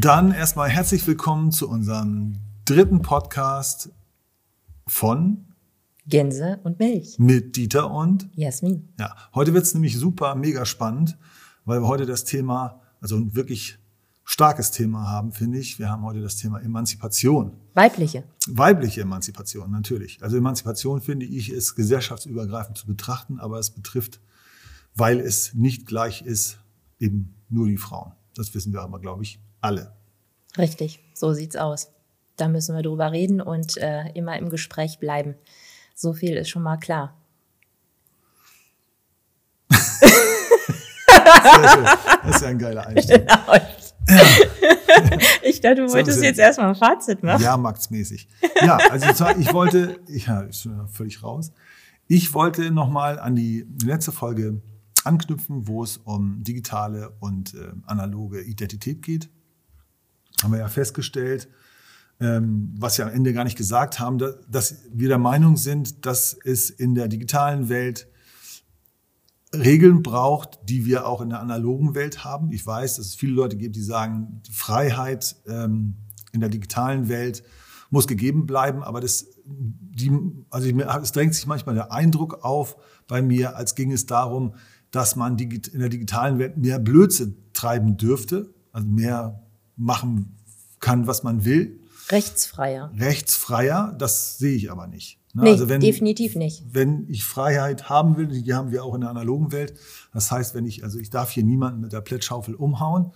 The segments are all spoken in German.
Dann erstmal herzlich willkommen zu unserem dritten Podcast von Gänse und Milch. Mit Dieter und Jasmin. Ja, heute wird es nämlich super, mega spannend, weil wir heute das Thema, also ein wirklich starkes Thema haben, finde ich. Wir haben heute das Thema Emanzipation. Weibliche. Weibliche Emanzipation, natürlich. Also Emanzipation, finde ich, ist gesellschaftsübergreifend zu betrachten, aber es betrifft, weil es nicht gleich ist, eben nur die Frauen. Das wissen wir aber, glaube ich, alle. Richtig, so sieht's aus. Da müssen wir drüber reden und äh, immer im Gespräch bleiben. So viel ist schon mal klar. Das ist ja ein geiler Einstieg. Genau. Ja. Ich dachte, du wolltest jetzt erstmal ein Fazit machen. Ja, marktsmäßig. Ja, also ich wollte, ja, ist schon völlig raus. Ich wollte nochmal an die letzte Folge anknüpfen, wo es um digitale und äh, analoge Identität geht. Haben wir ja festgestellt, ähm, was wir am Ende gar nicht gesagt haben, dass wir der Meinung sind, dass es in der digitalen Welt Regeln braucht, die wir auch in der analogen Welt haben. Ich weiß, dass es viele Leute gibt, die sagen, die Freiheit ähm, in der digitalen Welt muss gegeben bleiben, aber das, die, also ich, es drängt sich manchmal der Eindruck auf bei mir, als ging es darum, dass man in der digitalen Welt mehr Blödsinn treiben dürfte, also mehr machen kann, was man will. Rechtsfreier. Rechtsfreier, das sehe ich aber nicht. Ne? Nee, also wenn, definitiv nicht. Wenn ich Freiheit haben will, die haben wir auch in der analogen Welt. Das heißt, wenn ich, also ich darf hier niemanden mit der Plättschaufel umhauen.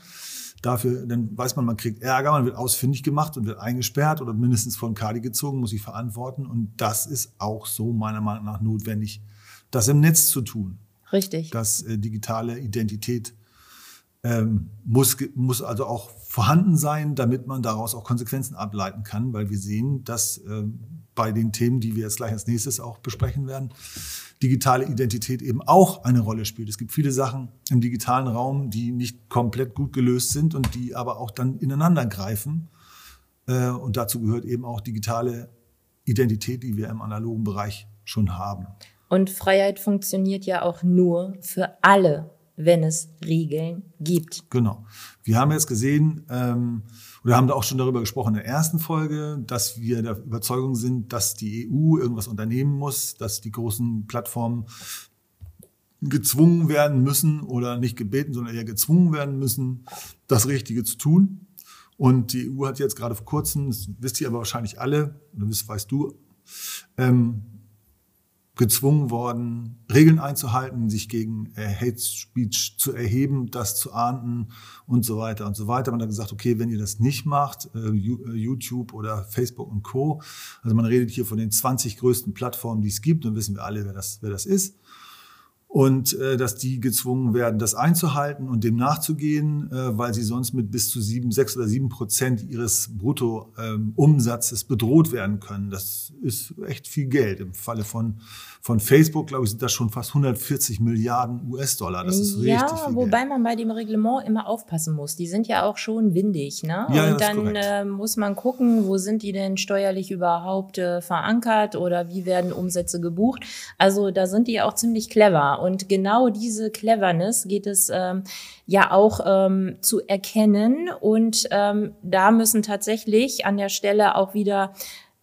Dafür, dann weiß man, man kriegt Ärger, man wird ausfindig gemacht und wird eingesperrt oder mindestens von Kadi gezogen, muss ich verantworten. Und das ist auch so meiner Meinung nach notwendig, das im Netz zu tun. Richtig. Dass äh, digitale Identität ähm, muss, muss also auch vorhanden sein, damit man daraus auch Konsequenzen ableiten kann, weil wir sehen, dass äh, bei den Themen, die wir jetzt gleich als nächstes auch besprechen werden, digitale Identität eben auch eine Rolle spielt. Es gibt viele Sachen im digitalen Raum, die nicht komplett gut gelöst sind und die aber auch dann ineinander greifen. Äh, und dazu gehört eben auch digitale Identität, die wir im analogen Bereich schon haben. Und Freiheit funktioniert ja auch nur für alle, wenn es Regeln gibt. Genau. Wir haben jetzt gesehen, ähm, oder haben da auch schon darüber gesprochen in der ersten Folge, dass wir der Überzeugung sind, dass die EU irgendwas unternehmen muss, dass die großen Plattformen gezwungen werden müssen oder nicht gebeten, sondern eher gezwungen werden müssen, das Richtige zu tun. Und die EU hat jetzt gerade vor kurzem, das wisst ihr aber wahrscheinlich alle, oder das weißt du, ähm, gezwungen worden, Regeln einzuhalten, sich gegen Hate Speech zu erheben, das zu ahnden und so weiter und so weiter. Man hat gesagt, okay, wenn ihr das nicht macht, äh, äh YouTube oder Facebook und Co., also man redet hier von den 20 größten Plattformen, die es gibt, dann wissen wir alle, wer das, wer das ist und äh, dass die gezwungen werden, das einzuhalten und dem nachzugehen, äh, weil sie sonst mit bis zu sieben, sechs oder sieben Prozent ihres Bruttoumsatzes ähm, bedroht werden können. Das ist echt viel Geld. Im Falle von, von Facebook, glaube ich, sind das schon fast 140 Milliarden US-Dollar. Das ist ja, richtig viel wobei Geld. man bei dem Reglement immer aufpassen muss. Die sind ja auch schon windig, ne? Ja, und dann äh, muss man gucken, wo sind die denn steuerlich überhaupt äh, verankert oder wie werden Umsätze gebucht. Also da sind die auch ziemlich clever. Und genau diese Cleverness geht es ähm, ja auch ähm, zu erkennen. Und ähm, da müssen tatsächlich an der Stelle auch wieder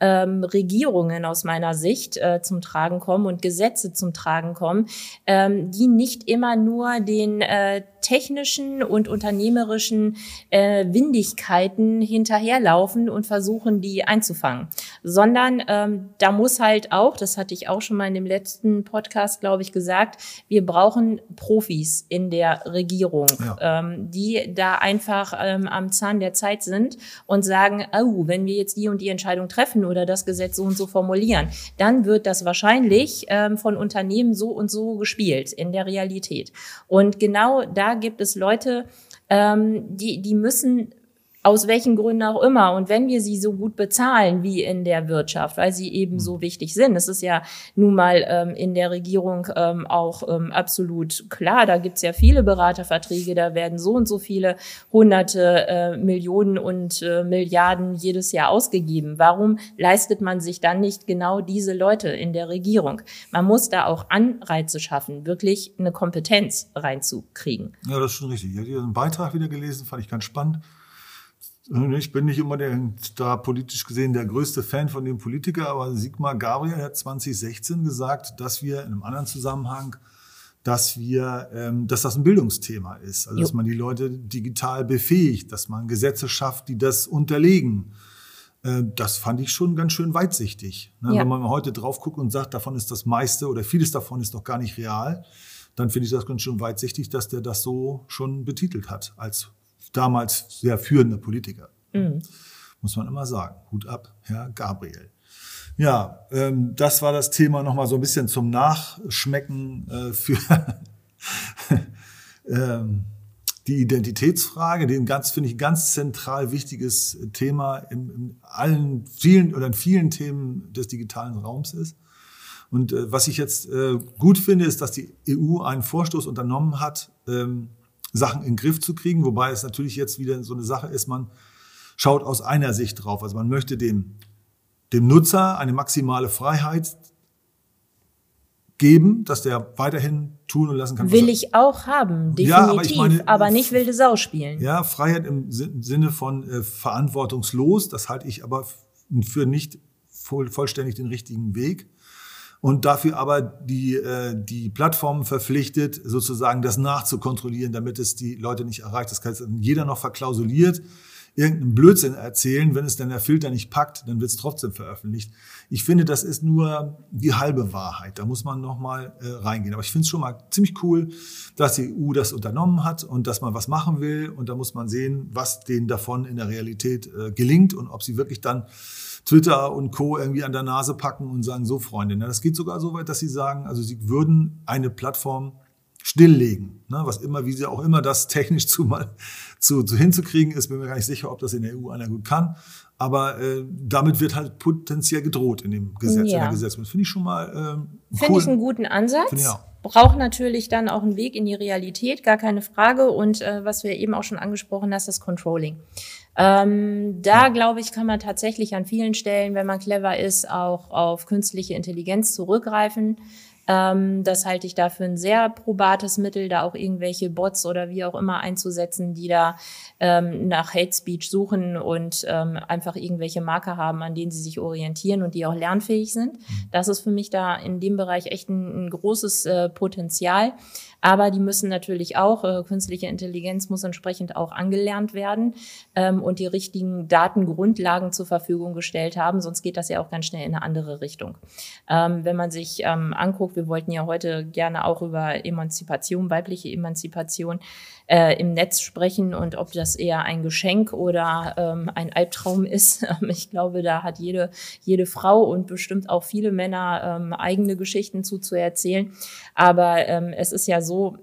ähm, Regierungen aus meiner Sicht äh, zum Tragen kommen und Gesetze zum Tragen kommen, ähm, die nicht immer nur den äh, technischen und unternehmerischen äh, Windigkeiten hinterherlaufen und versuchen, die einzufangen, sondern ähm, da muss halt auch, das hatte ich auch schon mal in dem letzten Podcast, glaube ich, gesagt, wir brauchen Profis in der Regierung, ja. ähm, die da einfach ähm, am Zahn der Zeit sind und sagen, oh, wenn wir jetzt die und die Entscheidung treffen oder das Gesetz so und so formulieren, dann wird das wahrscheinlich ähm, von Unternehmen so und so gespielt in der Realität. Und genau da gibt es Leute, ähm, die, die müssen aus welchen Gründen auch immer. Und wenn wir sie so gut bezahlen wie in der Wirtschaft, weil sie eben so mhm. wichtig sind, das ist ja nun mal ähm, in der Regierung ähm, auch ähm, absolut klar, da gibt's ja viele Beraterverträge, da werden so und so viele hunderte äh, Millionen und äh, Milliarden jedes Jahr ausgegeben. Warum leistet man sich dann nicht genau diese Leute in der Regierung? Man muss da auch Anreize schaffen, wirklich eine Kompetenz reinzukriegen. Ja, das ist schon richtig. Ich habe einen Beitrag wieder gelesen, fand ich ganz spannend Ich bin nicht unbedingt da politisch gesehen der größte Fan von dem Politiker, aber Sigmar Gabriel hat 2016 gesagt, dass wir in einem anderen Zusammenhang, dass wir, ähm, dass das ein Bildungsthema ist, also dass man die Leute digital befähigt, dass man Gesetze schafft, die das unterlegen. Äh, das fand ich schon ganz schön weitsichtig. Ne? Ja. Wenn man heute drauf guckt und sagt, davon ist das meiste oder vieles davon ist doch gar nicht real, dann finde ich das ganz schön weitsichtig, dass der das so schon betitelt hat als damals sehr führender Politiker. Mhm. Muss man immer sagen. Hut ab, Herr Gabriel. Ja, ähm, das war das Thema nochmal so ein bisschen zum Nachschmecken äh, für ähm, die Identitätsfrage, den ganz, finde ich, ganz zentral wichtiges Thema in, in, allen vielen oder in vielen Themen des digitalen Raums ist. Und äh, was ich jetzt äh, gut finde, ist, dass die EU einen Vorstoß unternommen hat, ähm, Sachen in den Griff zu kriegen, wobei es natürlich jetzt wieder so eine Sache ist, man schaut aus einer Sicht drauf. Also man möchte dem, dem Nutzer eine maximale Freiheit geben, dass der weiterhin tun und lassen kann. Will ich auch haben, definitiv, ja, aber, meine, aber, nicht wilde Sau spielen. Ja, Freiheit im Sinne von äh, verantwortungslos, das halte ich aber für nicht voll, vollständig den richtigen Weg und dafür aber die, äh, die Plattformen verpflichtet, sozusagen das nachzukontrollieren, damit es die Leute nicht erreicht. Das heißt, jeder noch verklausuliert irgendeinen Blödsinn erzählen, wenn es dann der Filter nicht packt, dann wird es trotzdem veröffentlicht. Ich finde, das ist nur die halbe Wahrheit. Da muss man noch mal äh, reingehen. Aber ich finde es schon mal ziemlich cool, dass die EU das unternommen hat und dass man was machen will. Und da muss man sehen, was denen davon in der Realität äh, gelingt und ob sie wirklich dann Twitter und Co. irgendwie an der Nase packen und sagen, so Freunde. Ne? Das geht sogar so weit, dass sie sagen, also sie würden eine Plattform stilllegen, ne? was immer, wie sie auch immer das technisch zu mal zu, zu hinzukriegen ist, bin mir gar nicht sicher, ob das in der EU einer gut kann. Aber äh, damit wird halt potenziell gedroht in dem Gesetz, ja. in der Gesetzgebung. Finde ich schon mal ähm, cool. Finde ich einen guten Ansatz. ich auch. Braucht natürlich dann auch einen Weg in die Realität, gar keine Frage. Und äh, was wir eben auch schon angesprochen hast, das Controlling. Ähm, da glaube ich, kann man tatsächlich an vielen Stellen, wenn man clever ist, auch auf künstliche Intelligenz zurückgreifen. Ähm, das halte ich dafür ein sehr probates Mittel, da auch irgendwelche Bots oder wie auch immer einzusetzen, die da ähm, nach Hate Speech suchen und ähm, einfach irgendwelche Marker haben, an denen sie sich orientieren und die auch lernfähig sind. Mhm. Das ist für mich da in dem Bereich echt ein, ein großes äh, Potenzial. Aber die müssen natürlich auch, äh, künstliche Intelligenz muss entsprechend auch angelernt werden ähm, und die richtigen Datengrundlagen zur Verfügung gestellt haben, sonst geht das ja auch ganz schnell in eine andere Richtung. Ähm, wenn man sich ähm, anguckt, wir wollten ja heute gerne auch über Emanzipation, weibliche Emanzipation äh, im Netz sprechen und ob das eher ein Geschenk oder ähm, ein Albtraum ist. ich glaube, da hat jede, jede Frau und bestimmt auch viele Männer ähm, eigene Geschichten zu, zu erzählen. Aber ähm, es ist ja so,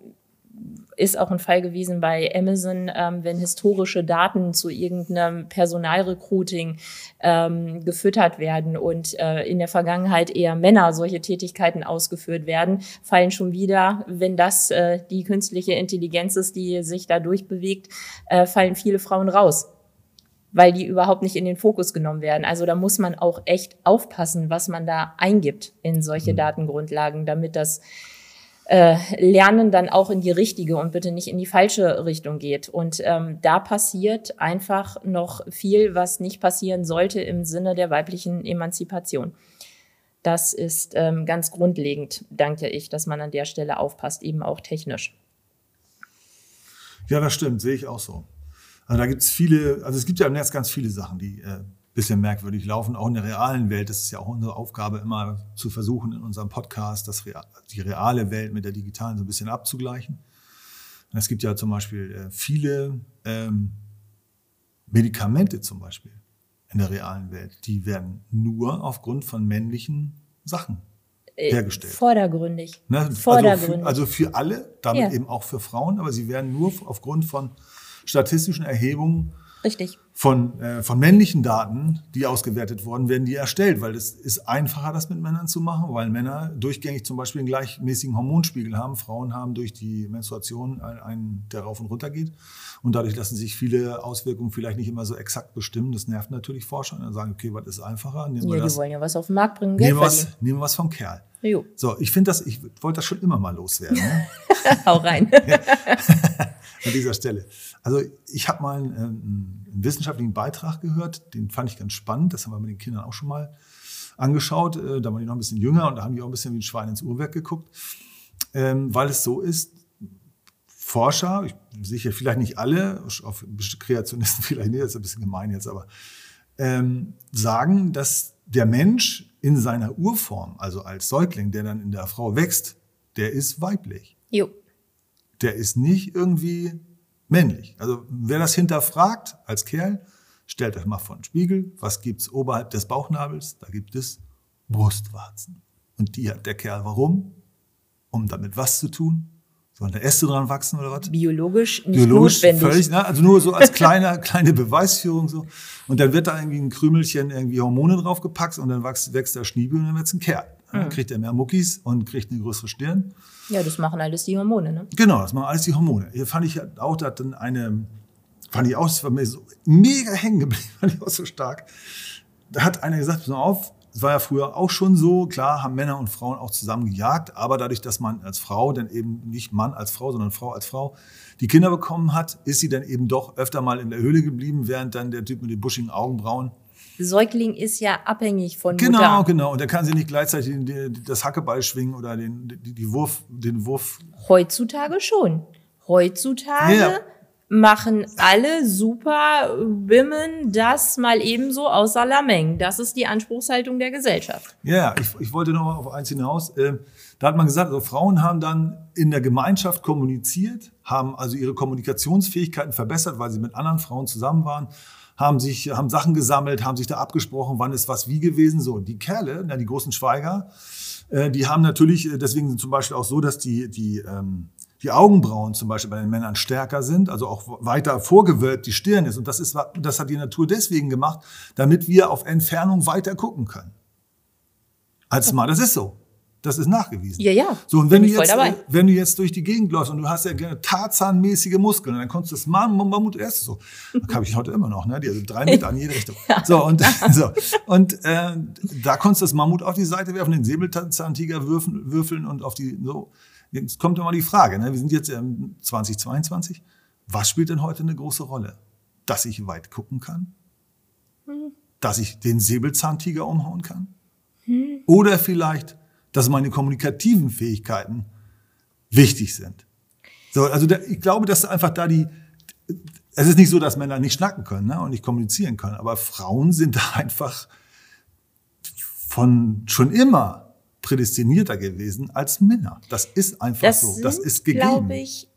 ist auch ein Fall gewesen bei Amazon, ähm, wenn historische Daten zu irgendeinem Personalrecruiting ähm, gefüttert werden und äh, in der Vergangenheit eher Männer solche Tätigkeiten ausgeführt werden, fallen schon wieder, wenn das äh, die künstliche Intelligenz ist, die sich da durchbewegt, äh, fallen viele Frauen raus weil die überhaupt nicht in den Fokus genommen werden. Also da muss man auch echt aufpassen, was man da eingibt in solche mhm. Datengrundlagen, damit das äh, Lernen dann auch in die richtige und bitte nicht in die falsche Richtung geht. Und ähm, da passiert einfach noch viel, was nicht passieren sollte im Sinne der weiblichen Emanzipation. Das ist ähm, ganz grundlegend, danke ich, dass man an der Stelle aufpasst, eben auch technisch. Ja, das stimmt, sehe ich auch so. Also da gibt es viele, also es gibt ja im Netz ganz viele Sachen, die äh, bisschen merkwürdig laufen, auch in der realen Welt. Das ist ja auch unsere Aufgabe, immer zu versuchen, in unserem Podcast das, die reale Welt mit der digitalen so ein bisschen abzugleichen. es gibt ja zum Beispiel äh, viele ähm, Medikamente zum Beispiel in der realen Welt, die werden nur aufgrund von männlichen Sachen äh, hergestellt. Vordergründig. Ne? Vordergründig. Also, für, also für alle, damit ja. eben auch für Frauen, aber sie werden nur aufgrund von statistischen Erhebungen Richtig. Von, äh, von männlichen Daten, die ausgewertet wurden, werden die erstellt, weil es ist einfacher, das mit Männern zu machen, weil Männer durchgängig zum Beispiel einen gleichmäßigen Hormonspiegel haben. Frauen haben durch die Menstruation einen, der rauf und runter geht. Und dadurch lassen sich viele Auswirkungen vielleicht nicht immer so exakt bestimmen. Das nervt natürlich Forscher. Und dann sagen, okay, was ist einfacher? Nehmen ja, wir das, die wollen ja was auf den Markt bringen. Geld nehmen, was, nehmen wir was vom Kerl. Jo. So, ich finde das, ich wollte das schon immer mal loswerden. Ne? Hau rein. an dieser Stelle. Also ich habe mal einen, einen, wissenschaftlichen Beitrag gehört, den fand ich ganz spannend. Das haben wir mit den Kindern auch schon mal angeschaut. Äh, da waren die noch ein bisschen jünger und da haben die auch ein bisschen wie ein Schwein ins Uhrwerk geguckt. Ähm, weil es so ist, Forscher, ich sicher vielleicht nicht alle, auf Kreationisten vielleicht nicht, das ist ein bisschen gemein jetzt, aber ähm, sagen, dass der Mensch in seiner Urform, also als Säugling, der dann in der Frau wächst, der ist weiblich. Jo. Der ist nicht irgendwie männlich. Also wer das hinterfragt als Kerl, stellt euch mal vor den Spiegel, was gibt's oberhalb des Bauchnabels? Da gibt es Brustwarzen. Und die hat der Kerl warum? Um damit was zu tun? Sollen da Äste dran wachsen oder was? Biologisch nicht Biologisch notwendig. Völlig, ne? Also nur so als kleine, kleine Beweisführung so. Und dann wird da irgendwie ein Krümelchen irgendwie Hormone draufgepackt und dann wächst, wächst der Schniebel und dann wird's ein Kerl. Dann mhm. kriegt er mehr Muckis und kriegt eine größere Stirn. Ja, das machen alles die Hormone, ne? Genau, das machen alles die Hormone. Hier fand ich auch, da dann eine, fand ich auch, das war mir so mega hängen geblieben, fand ich auch so stark. Da hat einer gesagt, pass mal auf, es war ja früher auch schon so, klar haben Männer und Frauen auch zusammen gejagt, aber dadurch, dass man als Frau, dann eben nicht Mann als Frau, sondern Frau als Frau, die Kinder bekommen hat, ist sie dann eben doch öfter mal in der Höhle geblieben, während dann der Typ mit den buschigen Augenbrauen Säugling ist ja abhängig von genau, Mutter. Genau, genau. Und er kann sie nicht gleichzeitig das Hackeball schwingen oder den, die, die Wurf, den Wurf. Heutzutage schon. Heutzutage ja machen alle super Women das mal ebenso außer Lameng. Das ist die Anspruchshaltung der Gesellschaft. Ja, ich, ich wollte noch mal auf eins hinaus. Ähm, da hat man gesagt, also Frauen haben dann in der Gemeinschaft kommuniziert, haben also ihre Kommunikationsfähigkeiten verbessert, weil sie mit anderen Frauen zusammen waren, haben sich, haben Sachen gesammelt, haben sich da abgesprochen, wann ist was wie gewesen. So, die Kerle, die großen Schweiger, äh, die haben natürlich, äh, deswegen sind zum Beispiel auch so, dass die, die, ähm, die Augenbrauen zum Beispiel bei den Männern stärker sind, also auch weiter vorgewölbt die Stirn ist. Und das, ist, das hat die Natur deswegen gemacht, damit wir auf Entfernung weiter gucken können. Als Mann, das ist so. Das ist nachgewiesen. Ja, ja. So, und wenn du, jetzt, dabei. wenn du jetzt durch die Gegend läufst und du hast ja gerne Tarzanmäßige Muskeln, dann kommst du das Mammut erst so. Das habe ich heute immer noch, ne? Die also drei Meter an jede Richtung. ja. So, und, so. und äh, da konntest du das Mammut auf die Seite werfen, den Säbelzahntiger würfeln, würfeln und auf die, so. Jetzt kommt immer die Frage, ne? wir sind jetzt im 2022. Was spielt denn heute eine große Rolle? Dass ich weit gucken kann? Hm. Dass ich den Säbelzahntiger umhauen kann? Hm. Oder vielleicht, dass meine kommunikativen Fähigkeiten wichtig sind? So, also da, ich glaube, dass einfach da die, es ist nicht so, dass Männer nicht schnacken können ne, und nicht kommunizieren können, aber Frauen sind da einfach von schon immer prädestinierter gewesen als Männer. Das ist einfach das so. Sind, das ist gegeben. glaube ich,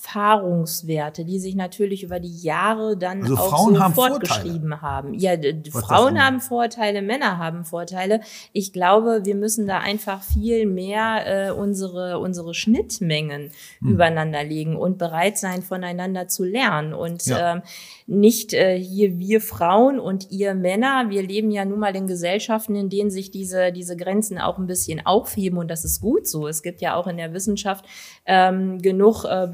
Erfahrungswerte, die sich natürlich über die Jahre dann also auch Frauen so haben fortgeschrieben Vorteile. haben. Ja, Was Frauen haben Vorteile, Männer haben Vorteile. Ich glaube, wir müssen da einfach viel mehr äh, unsere unsere Schnittmengen hm. übereinander legen und bereit sein, voneinander zu lernen und ja. ähm, nicht äh, hier wir Frauen und ihr Männer. Wir leben ja nun mal in Gesellschaften, in denen sich diese diese Grenzen auch ein bisschen aufheben und das ist gut so. Es gibt ja auch in der Wissenschaft ähm, genug äh,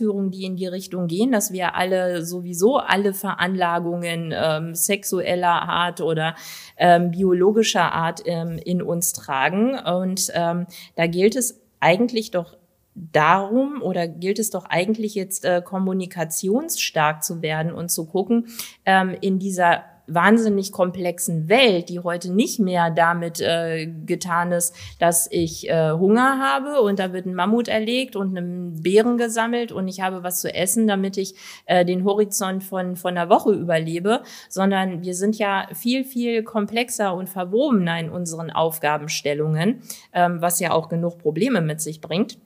Beweisführungen, die in die Richtung gehen, dass wir alle sowieso alle Veranlagungen ähm, sexueller Art oder ähm, biologischer Art ähm, in uns tragen. Und ähm, da gilt es eigentlich doch darum oder gilt es doch eigentlich jetzt äh, kommunikationsstark zu werden und zu gucken, ähm, in dieser wahnsinnig komplexen Welt, die heute nicht mehr damit äh, getan ist, dass ich äh, Hunger habe und da wird ein Mammut erlegt und einen Bären gesammelt und ich habe was zu essen, damit ich äh, den Horizont von, von einer Woche überlebe, sondern wir sind ja viel, viel komplexer und verwobener in unseren Aufgabenstellungen, ähm, was ja auch genug Probleme mit sich bringt.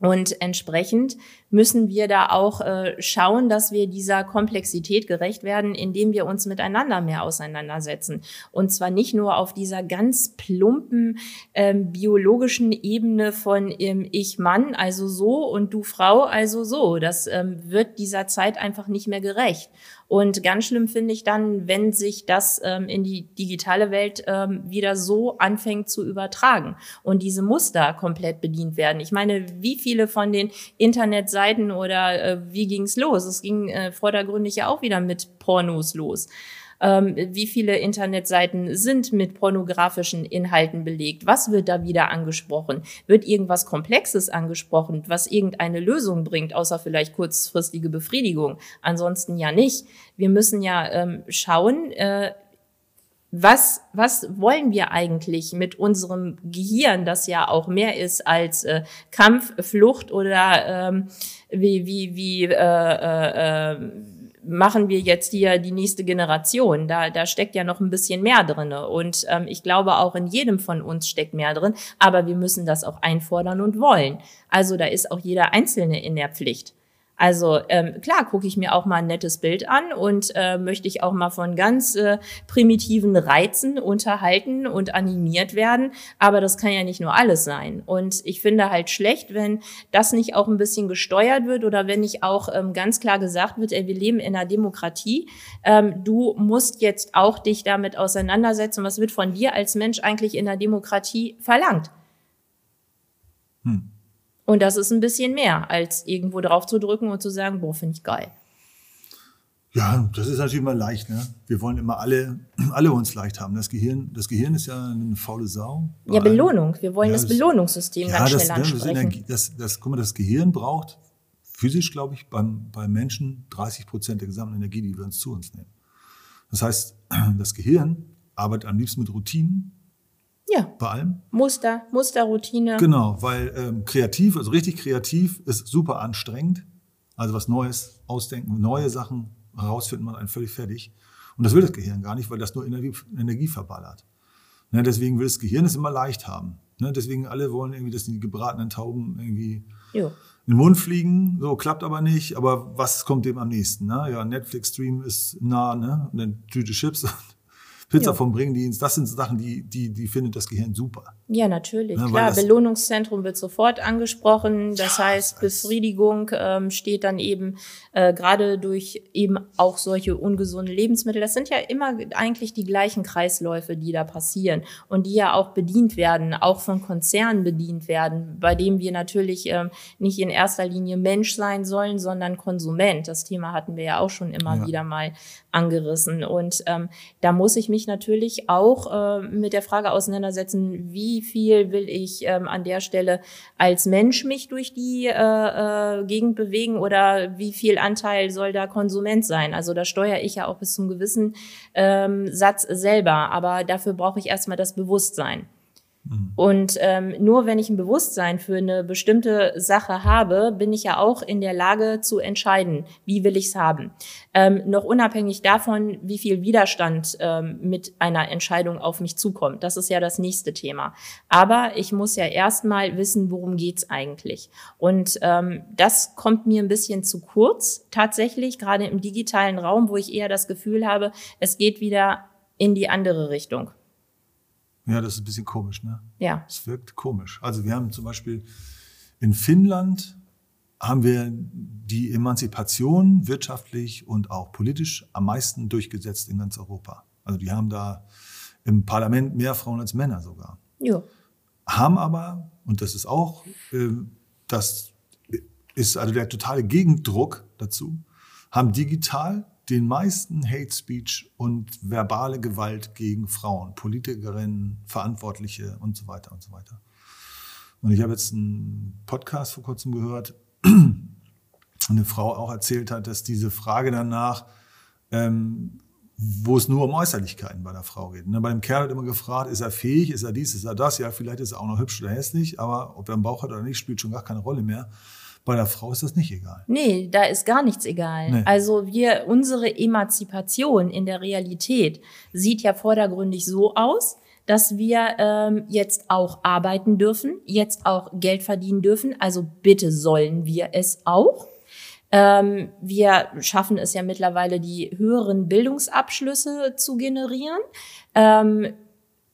Und entsprechend müssen wir da auch äh, schauen, dass wir dieser Komplexität gerecht werden, indem wir uns miteinander mehr auseinandersetzen. Und zwar nicht nur auf dieser ganz plumpen ähm, biologischen Ebene von ähm, ich Mann, also so und du Frau, also so. Das ähm, wird dieser Zeit einfach nicht mehr gerecht. Und ganz schlimm finde ich dann, wenn sich das ähm, in die digitale Welt ähm, wieder so anfängt zu übertragen und diese Muster komplett bedient werden. Ich meine, wie viele von den Internetseiten oder äh, wie ging's los? Es ging äh, vordergründig ja auch wieder mit Pornos los. Ähm, wie viele Internetseiten sind mit pornografischen Inhalten belegt? Was wird da wieder angesprochen? Wird irgendwas Komplexes angesprochen, was irgendeine Lösung bringt, außer vielleicht kurzfristige Befriedigung? Ansonsten ja nicht. Wir müssen ja ähm, schauen, äh, was, was wollen wir eigentlich mit unserem Gehirn, das ja auch mehr ist als äh, Kampf, Flucht oder ähm, wie, wie, wie äh, äh, äh, machen wir jetzt hier die nächste Generation? Da, da steckt ja noch ein bisschen mehr drinne Und ähm, ich glaube, auch in jedem von uns steckt mehr drin, aber wir müssen das auch einfordern und wollen. Also da ist auch jeder Einzelne in der Pflicht. Also ähm, klar gucke ich mir auch mal ein nettes Bild an und äh, möchte ich auch mal von ganz äh, primitiven Reizen unterhalten und animiert werden. Aber das kann ja nicht nur alles sein. Und ich finde halt schlecht, wenn das nicht auch ein bisschen gesteuert wird oder wenn nicht auch ähm, ganz klar gesagt wird, ey, wir leben in einer Demokratie. Ähm, du musst jetzt auch dich damit auseinandersetzen. Was wird von dir als Mensch eigentlich in der Demokratie verlangt? Hm. Und das ist ein bisschen mehr, als irgendwo drauf zu drücken und zu sagen, boah, finde ich geil. Ja, das ist natürlich immer leicht. Ne? Wir wollen immer alle, alle uns leicht haben. Das Gehirn, das Gehirn ist ja eine faule Sau. Ja, Belohnung. Wir wollen ja, das, das, Belohnungssystem ja, ganz das, schnell ansprechen. Das, Energie, das, das, guck mal, das Gehirn braucht physisch, glaube ich, beim, beim Menschen 30 Prozent der gesamten Energie, die wir uns zu uns nehmen. Das heißt, das Gehirn arbeitet am liebsten mit Routinen ja. Bei allem? Muster, Musterroutine. Genau, weil ähm, kreativ, also richtig kreativ, ist super anstrengend. Also was Neues ausdenken, neue Sachen herausfinden, man einen völlig fertig. Und das will das Gehirn gar nicht, weil das nur Energie, Energie verballert. Ne, deswegen will das Gehirn es immer leicht haben. Ne, deswegen alle wollen irgendwie, dass die gebratenen Tauben irgendwie jo. in den Mund fliegen. So klappt aber nicht. Aber was kommt dem am nächsten? Ne? Ja, Netflix-Stream ist nah, ne? Und eine Tüte Chips Pizza ja. vom Bringdienst, das sind Sachen, die, die, die findet das Gehirn super. Ja, natürlich. Ja, Klar, Belohnungszentrum wird sofort angesprochen. Das ja, heißt, Befriedigung ähm, steht dann eben äh, gerade durch eben auch solche ungesunden Lebensmittel. Das sind ja immer eigentlich die gleichen Kreisläufe, die da passieren und die ja auch bedient werden, auch von Konzernen bedient werden, bei dem wir natürlich ähm, nicht in erster Linie Mensch sein sollen, sondern Konsument. Das Thema hatten wir ja auch schon immer ja. wieder mal angerissen. Und ähm, da muss ich mich mich natürlich auch äh, mit der Frage auseinandersetzen, wie viel will ich ähm, an der Stelle als Mensch mich durch die äh, äh, Gegend bewegen oder wie viel Anteil soll da Konsument sein? Also da steuere ich ja auch bis zum gewissen ähm, Satz selber, aber dafür brauche ich erstmal das Bewusstsein. Mhm. Und ähm, nur wenn ich ein Bewusstsein für eine bestimmte Sache habe, bin ich ja auch in der Lage zu entscheiden, wie will ich es haben. Ähm, noch unabhängig davon, wie viel Widerstand ähm, mit einer Entscheidung auf mich zukommt. Das ist ja das nächste Thema. Aber ich muss ja erstmal wissen, worum geht's eigentlich. Und ähm, das kommt mir ein bisschen zu kurz, tatsächlich, gerade im digitalen Raum, wo ich eher das Gefühl habe, es geht wieder in die andere Richtung. Ja, das ist ein bisschen komisch, ne? Ja. Es wirkt komisch. Also wir haben zum Beispiel in Finnland haben wir die Emanzipation wirtschaftlich und auch politisch am meisten durchgesetzt in ganz Europa. Also die haben da im Parlament mehr Frauen als Männer sogar. Ja. Haben aber, und das ist auch, äh, das ist also der totale Gegendruck dazu, haben digital den meisten Hate Speech und verbale Gewalt gegen Frauen, Politikerinnen, Verantwortliche und so weiter und so weiter. Und ich habe jetzt einen Podcast vor kurzem gehört, eine Frau auch erzählt hat, dass diese Frage danach, ähm, wo es nur um Äußerlichkeiten bei der Frau geht. Ne? Bei dem Kerl wird immer gefragt, ist er fähig, ist er dies, ist er das? Ja, vielleicht ist er auch noch hübsch oder hässlich, aber ob er einen Bauch hat oder nicht, spielt schon gar keine Rolle mehr. Bei der Frau ist das nicht egal. Nee, da ist gar nichts egal. Nee. Also wir, unsere Emanzipation in der Realität sieht ja vordergründig so aus, dass wir ähm, jetzt auch arbeiten dürfen, jetzt auch Geld verdienen dürfen. Also bitte sollen wir es auch. Ähm, wir schaffen es ja mittlerweile, die höheren Bildungsabschlüsse zu generieren. Ähm,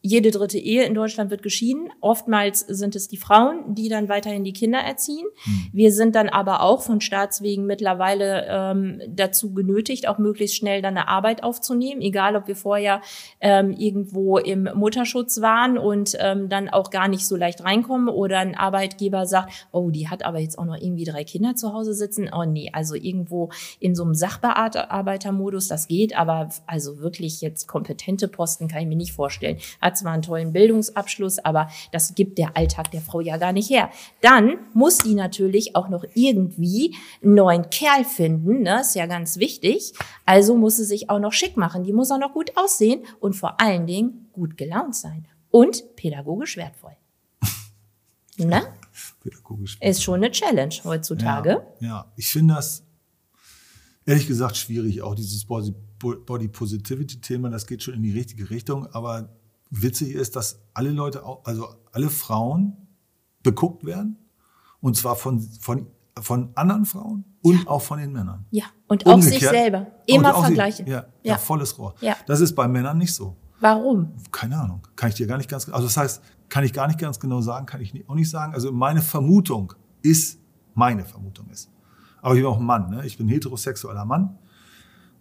jede dritte Ehe in Deutschland wird geschieden. Oftmals sind es die Frauen, die dann weiterhin die Kinder erziehen. Hm. Wir sind dann aber auch von Staatswegen mittlerweile ähm, dazu genötigt, auch möglichst schnell dann eine Arbeit aufzunehmen, egal ob wir vorher ähm, irgendwo im Mutterschutz waren und ähm, dann auch gar nicht so leicht reinkommen oder ein Arbeitgeber sagt, oh, die hat aber jetzt auch noch irgendwie drei Kinder zu Hause sitzen. Oh nee, also irgendwo in so einem Sachbearbeitermodus, das geht, aber also wirklich jetzt kompetente Posten kann ich mir nicht vorstellen hat zwar einen tollen Bildungsabschluss, aber das gibt der Alltag der Frau ja gar nicht her. Dann muss die natürlich auch noch irgendwie einen neuen Kerl finden, ne? ist ja ganz wichtig. Also muss sie sich auch noch schick machen. Die muss auch noch gut aussehen und vor allen Dingen gut gelaunt sein und pädagogisch wertvoll. ne? Pädagogisch. Ist schon eine Challenge heutzutage. Ja, ja. ich finde das ehrlich gesagt schwierig, auch dieses Body Positivity Thema, das geht schon in die richtige Richtung, aber witzig ist, dass alle Leute, also alle Frauen beguckt werden. Und zwar von, von, von anderen Frauen und ja. auch von den Männern. Ja, und auch Umgekehrt. sich selber. Immer vergleichen. ja, ja, ja, volles Rohr. Ja. Das ist bei Männern nicht so. Warum? Keine Ahnung. Kann ich dir gar nicht ganz, also das heißt, kann ich gar nicht ganz genau sagen, kann ich auch nicht sagen. Also meine Vermutung ist, meine Vermutung ist, aber ich bin auch ein Mann, ne? ich bin heterosexueller Mann.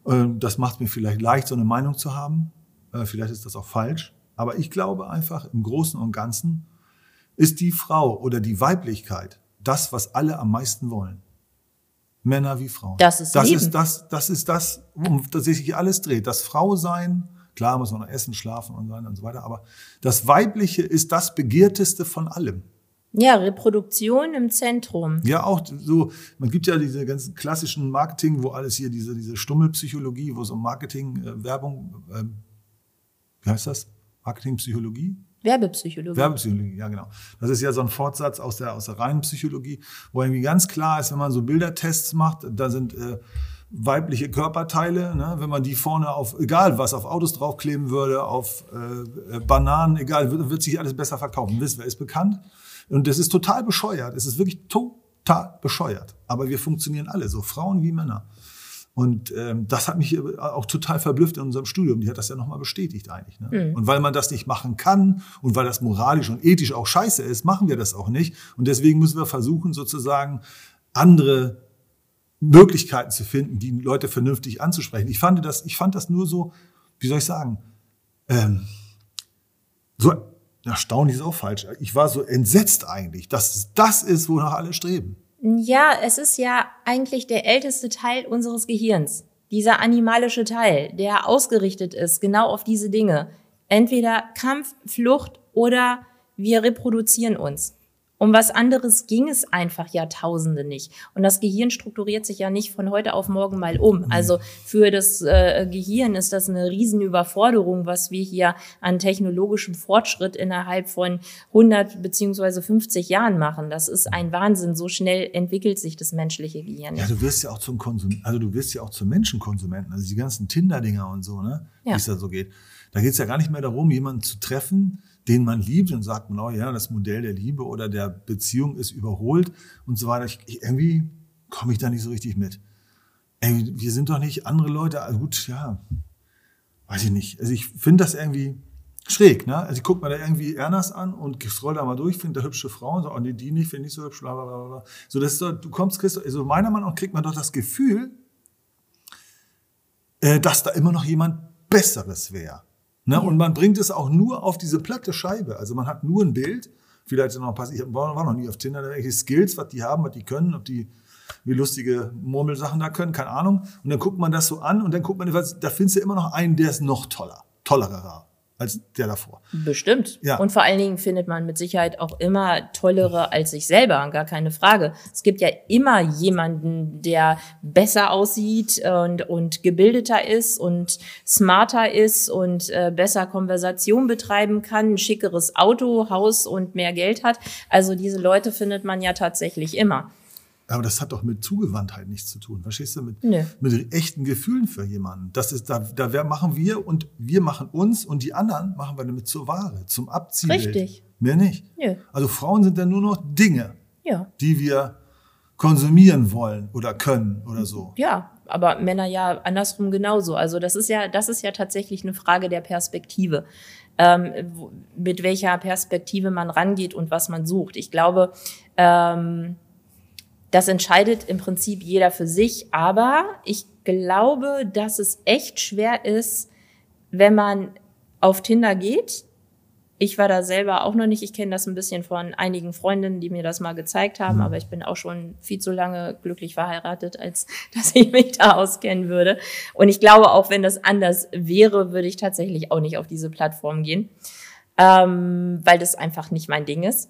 Ähm, das macht mir vielleicht leicht, so eine Meinung zu haben. Äh, vielleicht ist das auch falsch. Aber ich glaube einfach, im Großen und Ganzen ist die Frau oder die Weiblichkeit das, was alle am meisten wollen. Männer wie Frauen. Das ist das Leben. ist das, das ist das, um das sich alles dreht. Das Frausein, klar muss man essen, schlafen und so weiter und so weiter, aber das Weibliche ist das Begehrteste von allem. Ja, Reproduktion im Zentrum. Ja, auch so, man gibt ja diese ganzen klassischen Marketing, wo alles hier, diese, diese Stummelpsychologie, wo es um Marketing, äh, Werbung, äh, wie heißt das? Marketingpsychologie? Werbepsychologie. Werbepsychologie, ja genau. Das ist ja so ein Fortsatz aus der, aus der reinen Psychologie, wo irgendwie ganz klar ist, wenn man so Bildertests macht, da sind äh, weibliche Körperteile, ne, wenn man die vorne auf, egal was, auf Autos draufkleben würde, auf äh, äh Bananen, egal, wird, wird sich alles besser verkaufen. Wisst, wer ist bekannt? Und das ist total bescheuert. Es ist wirklich total bescheuert. Aber wir funktionieren alle so, Frauen wie Männer. Und ähm, das hat mich auch total verblüfft in unserem Studium. Die hat das ja nochmal bestätigt eigentlich. Ne? Mhm. Und weil man das nicht machen kann und weil das moralisch und ethisch auch scheiße ist, machen wir das auch nicht. Und deswegen müssen wir versuchen, sozusagen andere Möglichkeiten zu finden, die Leute vernünftig anzusprechen. Ich fand das, ich fand das nur so, wie soll ich sagen, ähm, so erstaunlich ist auch falsch. Ich war so entsetzt eigentlich, dass das ist, wonach alle streben. Ja, es ist ja eigentlich der älteste Teil unseres Gehirns. Dieser animalische Teil, der ausgerichtet ist genau auf diese Dinge. Entweder Kampf, Flucht oder wir reproduzieren uns. Um was anderes ging es einfach Jahrtausende nicht. Und das Gehirn strukturiert sich ja nicht von heute auf morgen mal um. Mhm. Also für das äh, Gehirn ist das eine Riesenüberforderung, was wir hier an technologischem Fortschritt innerhalb von 100 beziehungsweise 50 Jahren machen. Das ist ein Wahnsinn. So schnell entwickelt sich das menschliche Gehirn. Ja, du wirst ja auch zum Konsum, also du wirst ja auch zum Menschenkonsumenten. Also die ganzen Tinder-Dinger und so, ne? Ja. Wie es da so geht. Da geht es ja gar nicht mehr darum, jemanden zu treffen, den man liebt und sagt man, oh ja, das Modell der Liebe oder der Beziehung ist überholt und so weiter. Ich, irgendwie komme ich da nicht so richtig mit. Ey, wir sind doch nicht andere Leute. Also gut, ja, weiß ich nicht. Also ich finde das irgendwie schräg, ne? Also ich gucke mir da irgendwie Ernst an und scroll da mal durch, finde da hübsche Frauen, so, oh nee, die nicht, finde ich so hübsch, bla, bla, bla, bla. So, das ist doch, du kommst, kriegst, also meiner Meinung nach kriegt man doch das Gefühl, äh, dass da immer noch jemand Besseres wäre. Ne? Und man bringt es auch nur auf diese platte Scheibe. Also man hat nur ein Bild. Vielleicht noch pass ich war, noch nie auf Tinder, welche Skills, was die haben, was die können, ob die wie lustige Murmelsachen da können, keine Ahnung. Und dann guckt man das so an und dann guckt man, da findest du immer noch einen, der ist noch toller, tollerer als der davor. Bestimmt. Ja. Und vor allen Dingen findet man mit Sicherheit auch immer tollere als sich selber, gar keine Frage. Es gibt ja immer jemanden, der besser aussieht und, und gebildeter ist und smarter ist und äh, besser Konversation betreiben kann, ein schickeres Auto, Haus und mehr Geld hat. Also diese Leute findet man ja tatsächlich immer. Aber das hat doch mit Zugewandtheit nichts zu tun. Verstehst du? Mit, nee. mit echten Gefühlen für jemanden. Das ist, da, da machen wir und wir machen uns und die anderen machen wir damit zur Ware, zum Abziehbild. Richtig. Mehr nicht. Ja. Also Frauen sind dann nur noch Dinge, ja. die wir konsumieren wollen oder können oder so. Ja, aber Männer ja andersrum genauso. Also das ist ja, das ist ja tatsächlich eine Frage der Perspektive. ähm, mit welcher Perspektive man rangeht und was man sucht. Ich glaube, ähm, das entscheidet im Prinzip jeder für sich, aber ich glaube, dass es echt schwer ist, wenn man auf Tinder geht. Ich war da selber auch noch nicht. Ich kenne das ein bisschen von einigen Freundinnen, die mir das mal gezeigt haben, mhm. aber ich bin auch schon viel zu lange glücklich verheiratet, als dass ich mich da auskennen würde. Und ich glaube, auch wenn das anders wäre, würde ich tatsächlich auch nicht auf diese Plattform gehen, ähm, weil das einfach nicht mein Ding ist.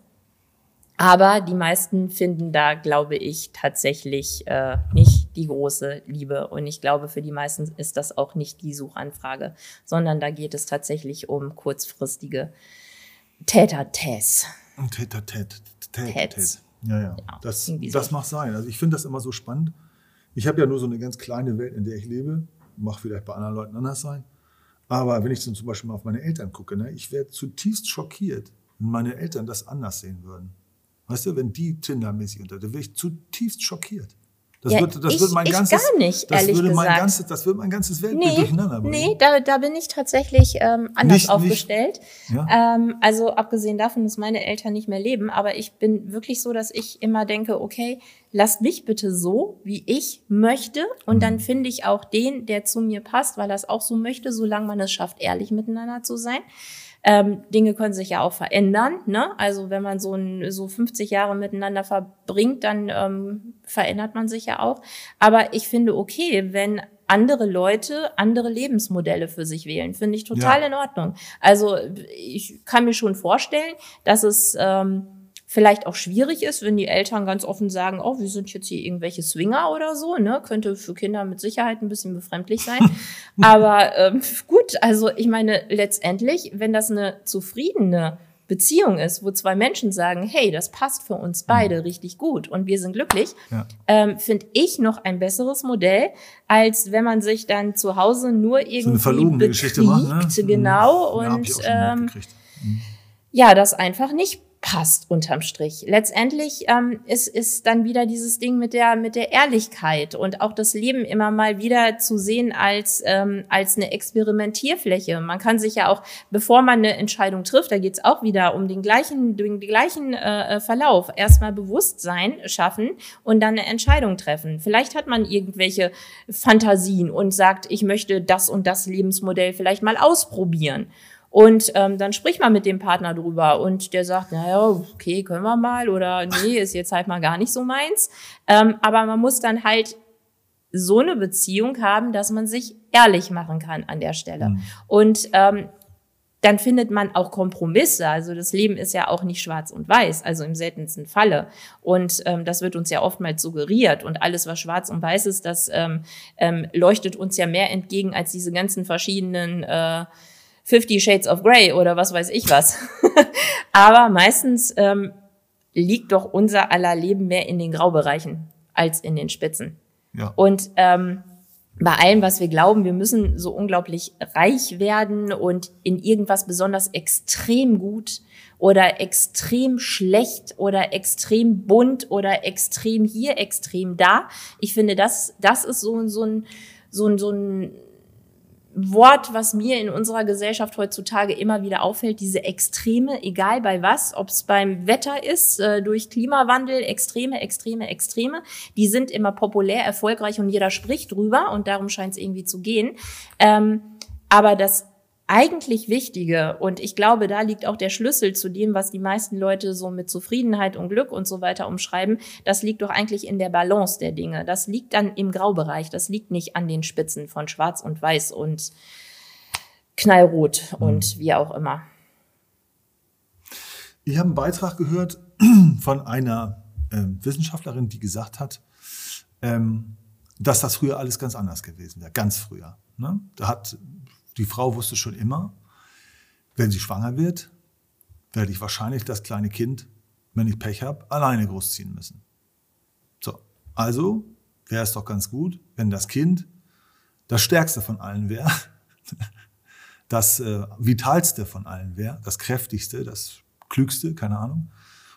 Aber die meisten finden da, glaube ich, tatsächlich äh, nicht die große Liebe. Und ich glaube, für die meisten ist das auch nicht die Suchanfrage, sondern da geht es tatsächlich um kurzfristige Täter-Täts. Täter-Tät. Ja, ja. ja das, das mag sein. Also ich finde das immer so spannend. Ich habe ja nur so eine ganz kleine Welt, in der ich lebe. Mag vielleicht bei anderen Leuten anders sein. Aber wenn ich dann zum Beispiel mal auf meine Eltern gucke, ne, ich wäre zutiefst schockiert, wenn meine Eltern das anders sehen würden. Weißt du, wenn die Tinder-mäßig unter, da wäre ich zutiefst schockiert. Das, ja, wird, das ich, wird mein ganzes, gar nicht, das würde mein gesagt. ganzes, das wird mein ganzes Weltbild nee, durcheinander bringen. Nee, da, da bin ich tatsächlich ähm, anders nicht, aufgestellt. Nicht, ja? ähm, also abgesehen davon, dass meine Eltern nicht mehr leben, aber ich bin wirklich so, dass ich immer denke, okay, lasst mich bitte so, wie ich möchte, und mhm. dann finde ich auch den, der zu mir passt, weil er es auch so möchte, solange man es schafft, ehrlich miteinander zu sein. Ähm, Dinge können sich ja auch verändern. Ne? Also wenn man so, ein, so 50 Jahre miteinander verbringt, dann ähm, verändert man sich ja auch. Aber ich finde okay, wenn andere Leute andere Lebensmodelle für sich wählen, finde ich total ja. in Ordnung. Also ich kann mir schon vorstellen, dass es ähm, vielleicht auch schwierig ist, wenn die Eltern ganz offen sagen, oh, wir sind jetzt hier irgendwelche Swinger oder so, ne? Könnte für Kinder mit Sicherheit ein bisschen befremdlich sein. Aber ähm, gut, also ich meine, letztendlich, wenn das eine zufriedene Beziehung ist, wo zwei Menschen sagen, hey, das passt für uns beide mhm. richtig gut und wir sind glücklich, ja. ähm, finde ich noch ein besseres Modell, als wenn man sich dann zu Hause nur irgendwie so eine bekriegt, Geschichte macht, ne? genau, ja, und ähm, mhm. ja, das einfach nicht passt unterm Strich. Letztendlich ähm, ist, ist dann wieder dieses Ding mit der, mit der Ehrlichkeit und auch das Leben immer mal wieder zu sehen als, ähm, als eine Experimentierfläche. Man kann sich ja auch, bevor man eine Entscheidung trifft, da geht's auch wieder um den gleichen, den gleichen äh, äh, Verlauf. Erstmal Bewusstsein schaffen und dann eine Entscheidung treffen. Vielleicht hat man irgendwelche Fantasien und sagt, ich möchte das und das Lebensmodell vielleicht mal ausprobieren. Und ähm, dann spricht man mit dem Partner drüber und der sagt, naja, okay, können wir mal oder nee, ist jetzt halt mal gar nicht so meins. Ähm, aber man muss dann halt so eine Beziehung haben, dass man sich ehrlich machen kann an der Stelle. Mhm. Und ähm, dann findet man auch Kompromisse. Also das Leben ist ja auch nicht schwarz und weiß, also im seltensten Falle. Und ähm, das wird uns ja oftmals suggeriert. Und alles, was schwarz und weiß ist, das ähm, ähm, leuchtet uns ja mehr entgegen als diese ganzen verschiedenen äh, Fifty Shades of Grey oder was weiß ich was. Aber meistens ähm, liegt doch unser aller Leben mehr in den Graubereichen als in den Spitzen. Ja. Und ähm, bei allem, was wir glauben, wir müssen so unglaublich reich werden und in irgendwas besonders extrem gut oder extrem schlecht oder extrem bunt oder extrem hier, extrem da. Ich finde, das, das ist so, so ein, so ein, so ein Wort, was mir in unserer Gesellschaft heutzutage immer wieder auffällt, diese Extreme, egal bei was, ob es beim Wetter ist, äh, durch Klimawandel, Extreme, Extreme, Extreme, die sind immer populär, erfolgreich und jeder spricht drüber und darum scheint es irgendwie zu gehen. Ähm, aber das eigentlich Wichtige, und ich glaube, da liegt auch der Schlüssel zu dem, was die meisten Leute so mit Zufriedenheit und Glück und so weiter umschreiben, das liegt doch eigentlich in der Balance der Dinge. Das liegt dann im Graubereich, das liegt nicht an den Spitzen von Schwarz und Weiß und Knallrot mhm. und wie auch immer. Ich habe einen Beitrag gehört von einer äh, Wissenschaftlerin, die gesagt hat, ähm, dass das früher alles ganz anders gewesen wäre, ganz früher. Ne? Da hat die Frau wusste schon immer, wenn sie schwanger wird, werde ich wahrscheinlich das kleine Kind, wenn ich Pech habe, alleine großziehen müssen. So, also wäre es doch ganz gut, wenn das Kind das Stärkste von allen wäre, das äh, Vitalste von allen wäre, das Kräftigste, das Klügste, keine Ahnung.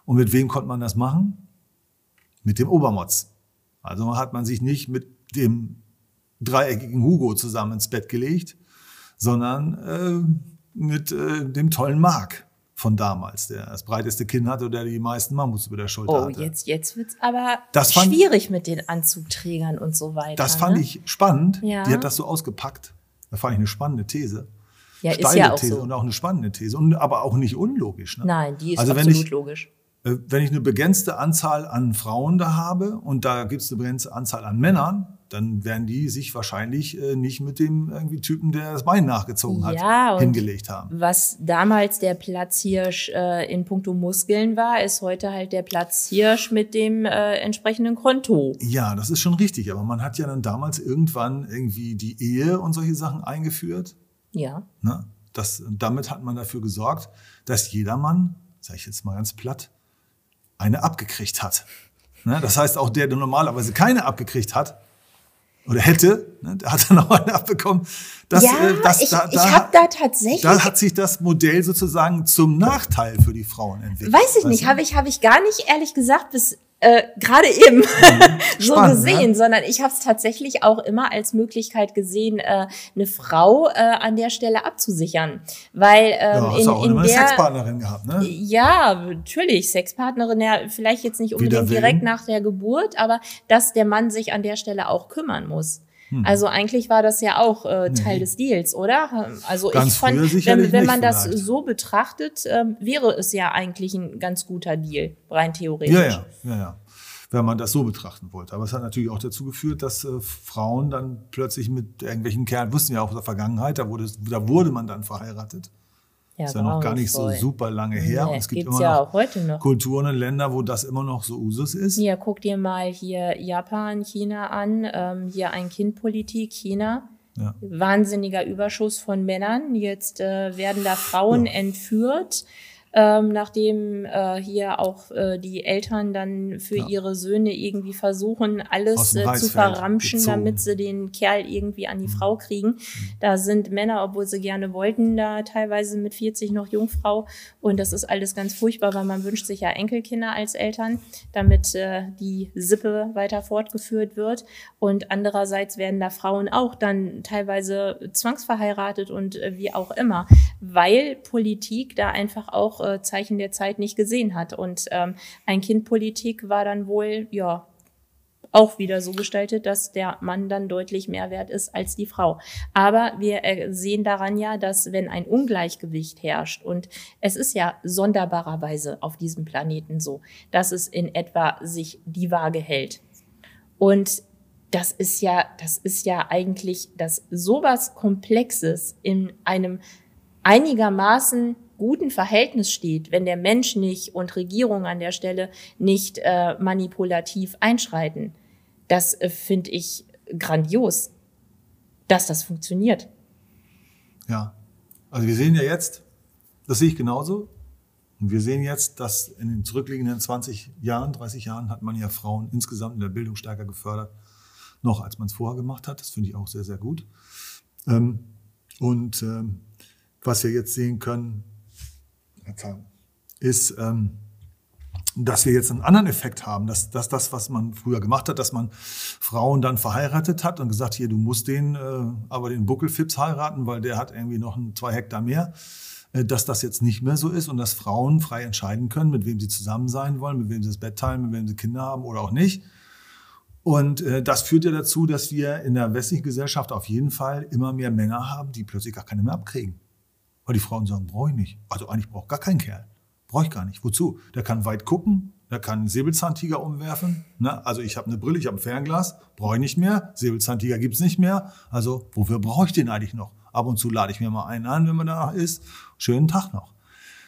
Und mit wem konnte man das machen? Mit dem Obermotz. Also hat man sich nicht mit dem dreieckigen Hugo zusammen ins Bett gelegt, sondern äh, mit äh, dem tollen Mark von damals, der das breiteste Kinn hatte oder die meisten Mammuts über der Schulter oh, hatte. Oh, jetzt, jetzt wird's aber das fand, schwierig mit den Anzugträgern und so weiter. Das fand ne? ich spannend. Ja. Die hat das so ausgepackt. Da fand ich eine spannende These. Ja, Steile ist ja auch These so. und auch eine spannende These. Und, aber auch nicht unlogisch. Ne? Nein, die ist Also absolut ich- logisch. Äh, Wenn ich eine begrenzte Anzahl an Frauen da habe und da gibt es eine begrenzte Anzahl an Männern, dann werden die sich wahrscheinlich äh, nicht mit dem irgendwie Typen, der das Bein nachgezogen hat, Ja, hingelegt haben. Was damals der Platzhirsch äh, in puncto Muskeln war, ist heute halt der Platzhirsch mit dem äh, entsprechenden Konto. Ja, das ist schon richtig. Aber man hat ja dann damals irgendwann irgendwie die Ehe und solche Sachen eingeführt. Ja. Ne? Das, damit hat man dafür gesorgt, dass jedermann, sage ich jetzt mal ganz platt, eine abgekriegt hat. Ne? Das heißt, auch der, der normalerweise keine abgekriegt hat oder hätte, ne, der hat dann auch eine abbekommen. Das, ja, äh, das, ich, da, ich da, habe da tatsächlich, da hat sich das Modell sozusagen zum Nachteil für die Frauen entwickelt. weiß ich nicht, habe ich, hab ich gar nicht ehrlich gesagt bis äh, gerade eben so Spannend, gesehen, ne? sondern ich habe es tatsächlich auch immer als Möglichkeit gesehen, äh, eine Frau äh, an der Stelle abzusichern, weil ähm, Ja, hast in, auch in immer eine der Sexpartnerin gehabt, ne? Ja, natürlich. Sexpartnerin, ja, vielleicht jetzt nicht unbedingt direkt nach der Geburt, aber dass der Mann sich an der Stelle auch kümmern muss. Hm. Also eigentlich war das ja auch äh, Teil Nee. des Deals, oder? Also Ganz ich fand, wenn, wenn man das vielleicht. so betrachtet, ähm, wäre es ja eigentlich ein ganz guter Deal, rein theoretisch. Ja, ja, ja, ja. Wenn man das so betrachten wollte. Aber es hat natürlich auch dazu geführt, dass äh, Frauen dann plötzlich mit irgendwelchen Kerlen, wussten ja auch aus der Vergangenheit, da wurde, da wurde man dann verheiratet. Ja, ist ja noch gar nicht so super lange her. Nee, und es gibt immer ja noch auch heute noch. Kulturen und Länder, wo das immer noch so Usus ist. Ja, guck dir mal hier Japan, China an, ähm, hier Ein-Kind-Politik, China. Ja. Wahnsinniger Überschuss von Männern. Jetzt äh, werden da Frauen entführt, ähm, nachdem äh, hier auch äh, die Eltern dann für Ja. ihre Söhne irgendwie versuchen, alles äh, zu verramschen, gezogen. damit sie den Kerl irgendwie an die Mhm. Frau kriegen. Da sind Männer, obwohl sie gerne wollten, da teilweise mit 40 noch Jungfrau. Und das ist alles ganz furchtbar, weil man wünscht sich ja Enkelkinder als Eltern, damit äh, die Sippe weiter fortgeführt wird. Und andererseits werden da Frauen auch dann teilweise zwangsverheiratet und äh, wie auch immer, weil Politik da einfach auch äh, Zeichen der Zeit nicht gesehen hat. Und ähm, ein Kindpolitik war dann wohl, ja, auch wieder so gestaltet, dass der Mann dann deutlich mehr wert ist als die Frau. Aber wir äh, sehen daran ja, dass wenn ein Ungleichgewicht herrscht und es ist ja sonderbarerweise auf diesem Planeten so, dass es in etwa sich die Waage hält. Und das ist ja, das ist ja eigentlich, dass sowas Komplexes in einem einigermaßen guten Verhältnis steht, wenn der Mensch nicht und Regierung an der Stelle nicht äh, manipulativ einschreiten. Das äh, finde ich grandios, dass das funktioniert. Ja. Also wir sehen ja jetzt, das sehe ich genauso. Und wir sehen jetzt, dass in den zurückliegenden 20 Jahren, 30 Jahren hat man ja Frauen insgesamt in der Bildung stärker gefördert, noch als man es vorher gemacht hat. Das finde ich auch sehr, sehr gut. Ähm, und ähm, was wir jetzt sehen können, ist, ähm, dass wir jetzt einen anderen Effekt haben, dass, dass das, was man früher gemacht hat, dass man Frauen dann verheiratet hat und gesagt, hier, du musst den, äh, aber den Buckelfips heiraten, weil der hat irgendwie noch ein, zwei Hektar mehr, äh, dass das jetzt nicht mehr so ist und dass Frauen frei entscheiden können, mit wem sie zusammen sein wollen, mit wem sie das Bett teilen, mit wem sie Kinder haben oder auch nicht. Und äh, das führt ja dazu, dass wir in der westlichen Gesellschaft auf jeden Fall immer mehr Männer haben, die plötzlich gar keine mehr abkriegen. Weil die Frauen sagen, brauche ich nicht. Also eigentlich braucht gar kein Kerl. Brauche ich gar nicht. Wozu? Der kann weit gucken, der kann einen Säbelzahntiger umwerfen. Ne? Also ich habe eine Brille, ich habe ein Fernglas, brauche ich nicht mehr. Säbelzahntiger gibt's nicht mehr. Also wofür brauche ich den eigentlich noch? Ab und zu lade ich mir mal einen an, wenn man danach ist. Schönen Tag noch.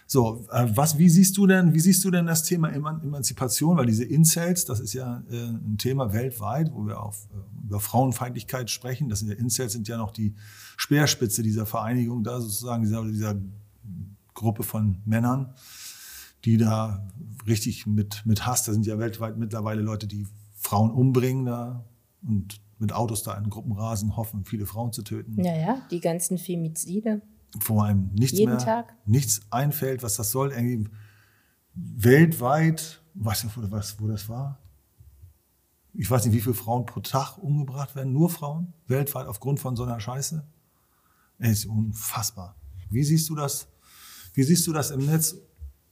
So, äh, was, wie siehst du denn, wie siehst du denn das Thema Eman Emanzipation? Weil diese Incels, das ist ja äh, ein Thema weltweit, wo wir auf, äh, über Frauenfeindlichkeit sprechen. Das sind ja Incels sind ja noch die Speerspitze dieser Vereinigung, da sozusagen dieser, dieser Gruppe von Männern, die da richtig mit, mit Hass, da sind ja weltweit mittlerweile Leute, die Frauen umbringen da und mit Autos da in Gruppen rasen, hoffen, viele Frauen zu töten Naja, die ganzen Femizide. Wo einem nichts Jeden mehr, Tag. nichts einfällt, was das soll. Irgendwie weltweit, weiß nicht, wo, was, wo das war. Ich weiß nicht, wie viele Frauen pro Tag umgebracht werden. Nur Frauen weltweit aufgrund von so einer Scheiße. Es ist unfassbar. Wie siehst du das? Wie siehst du das im Netz,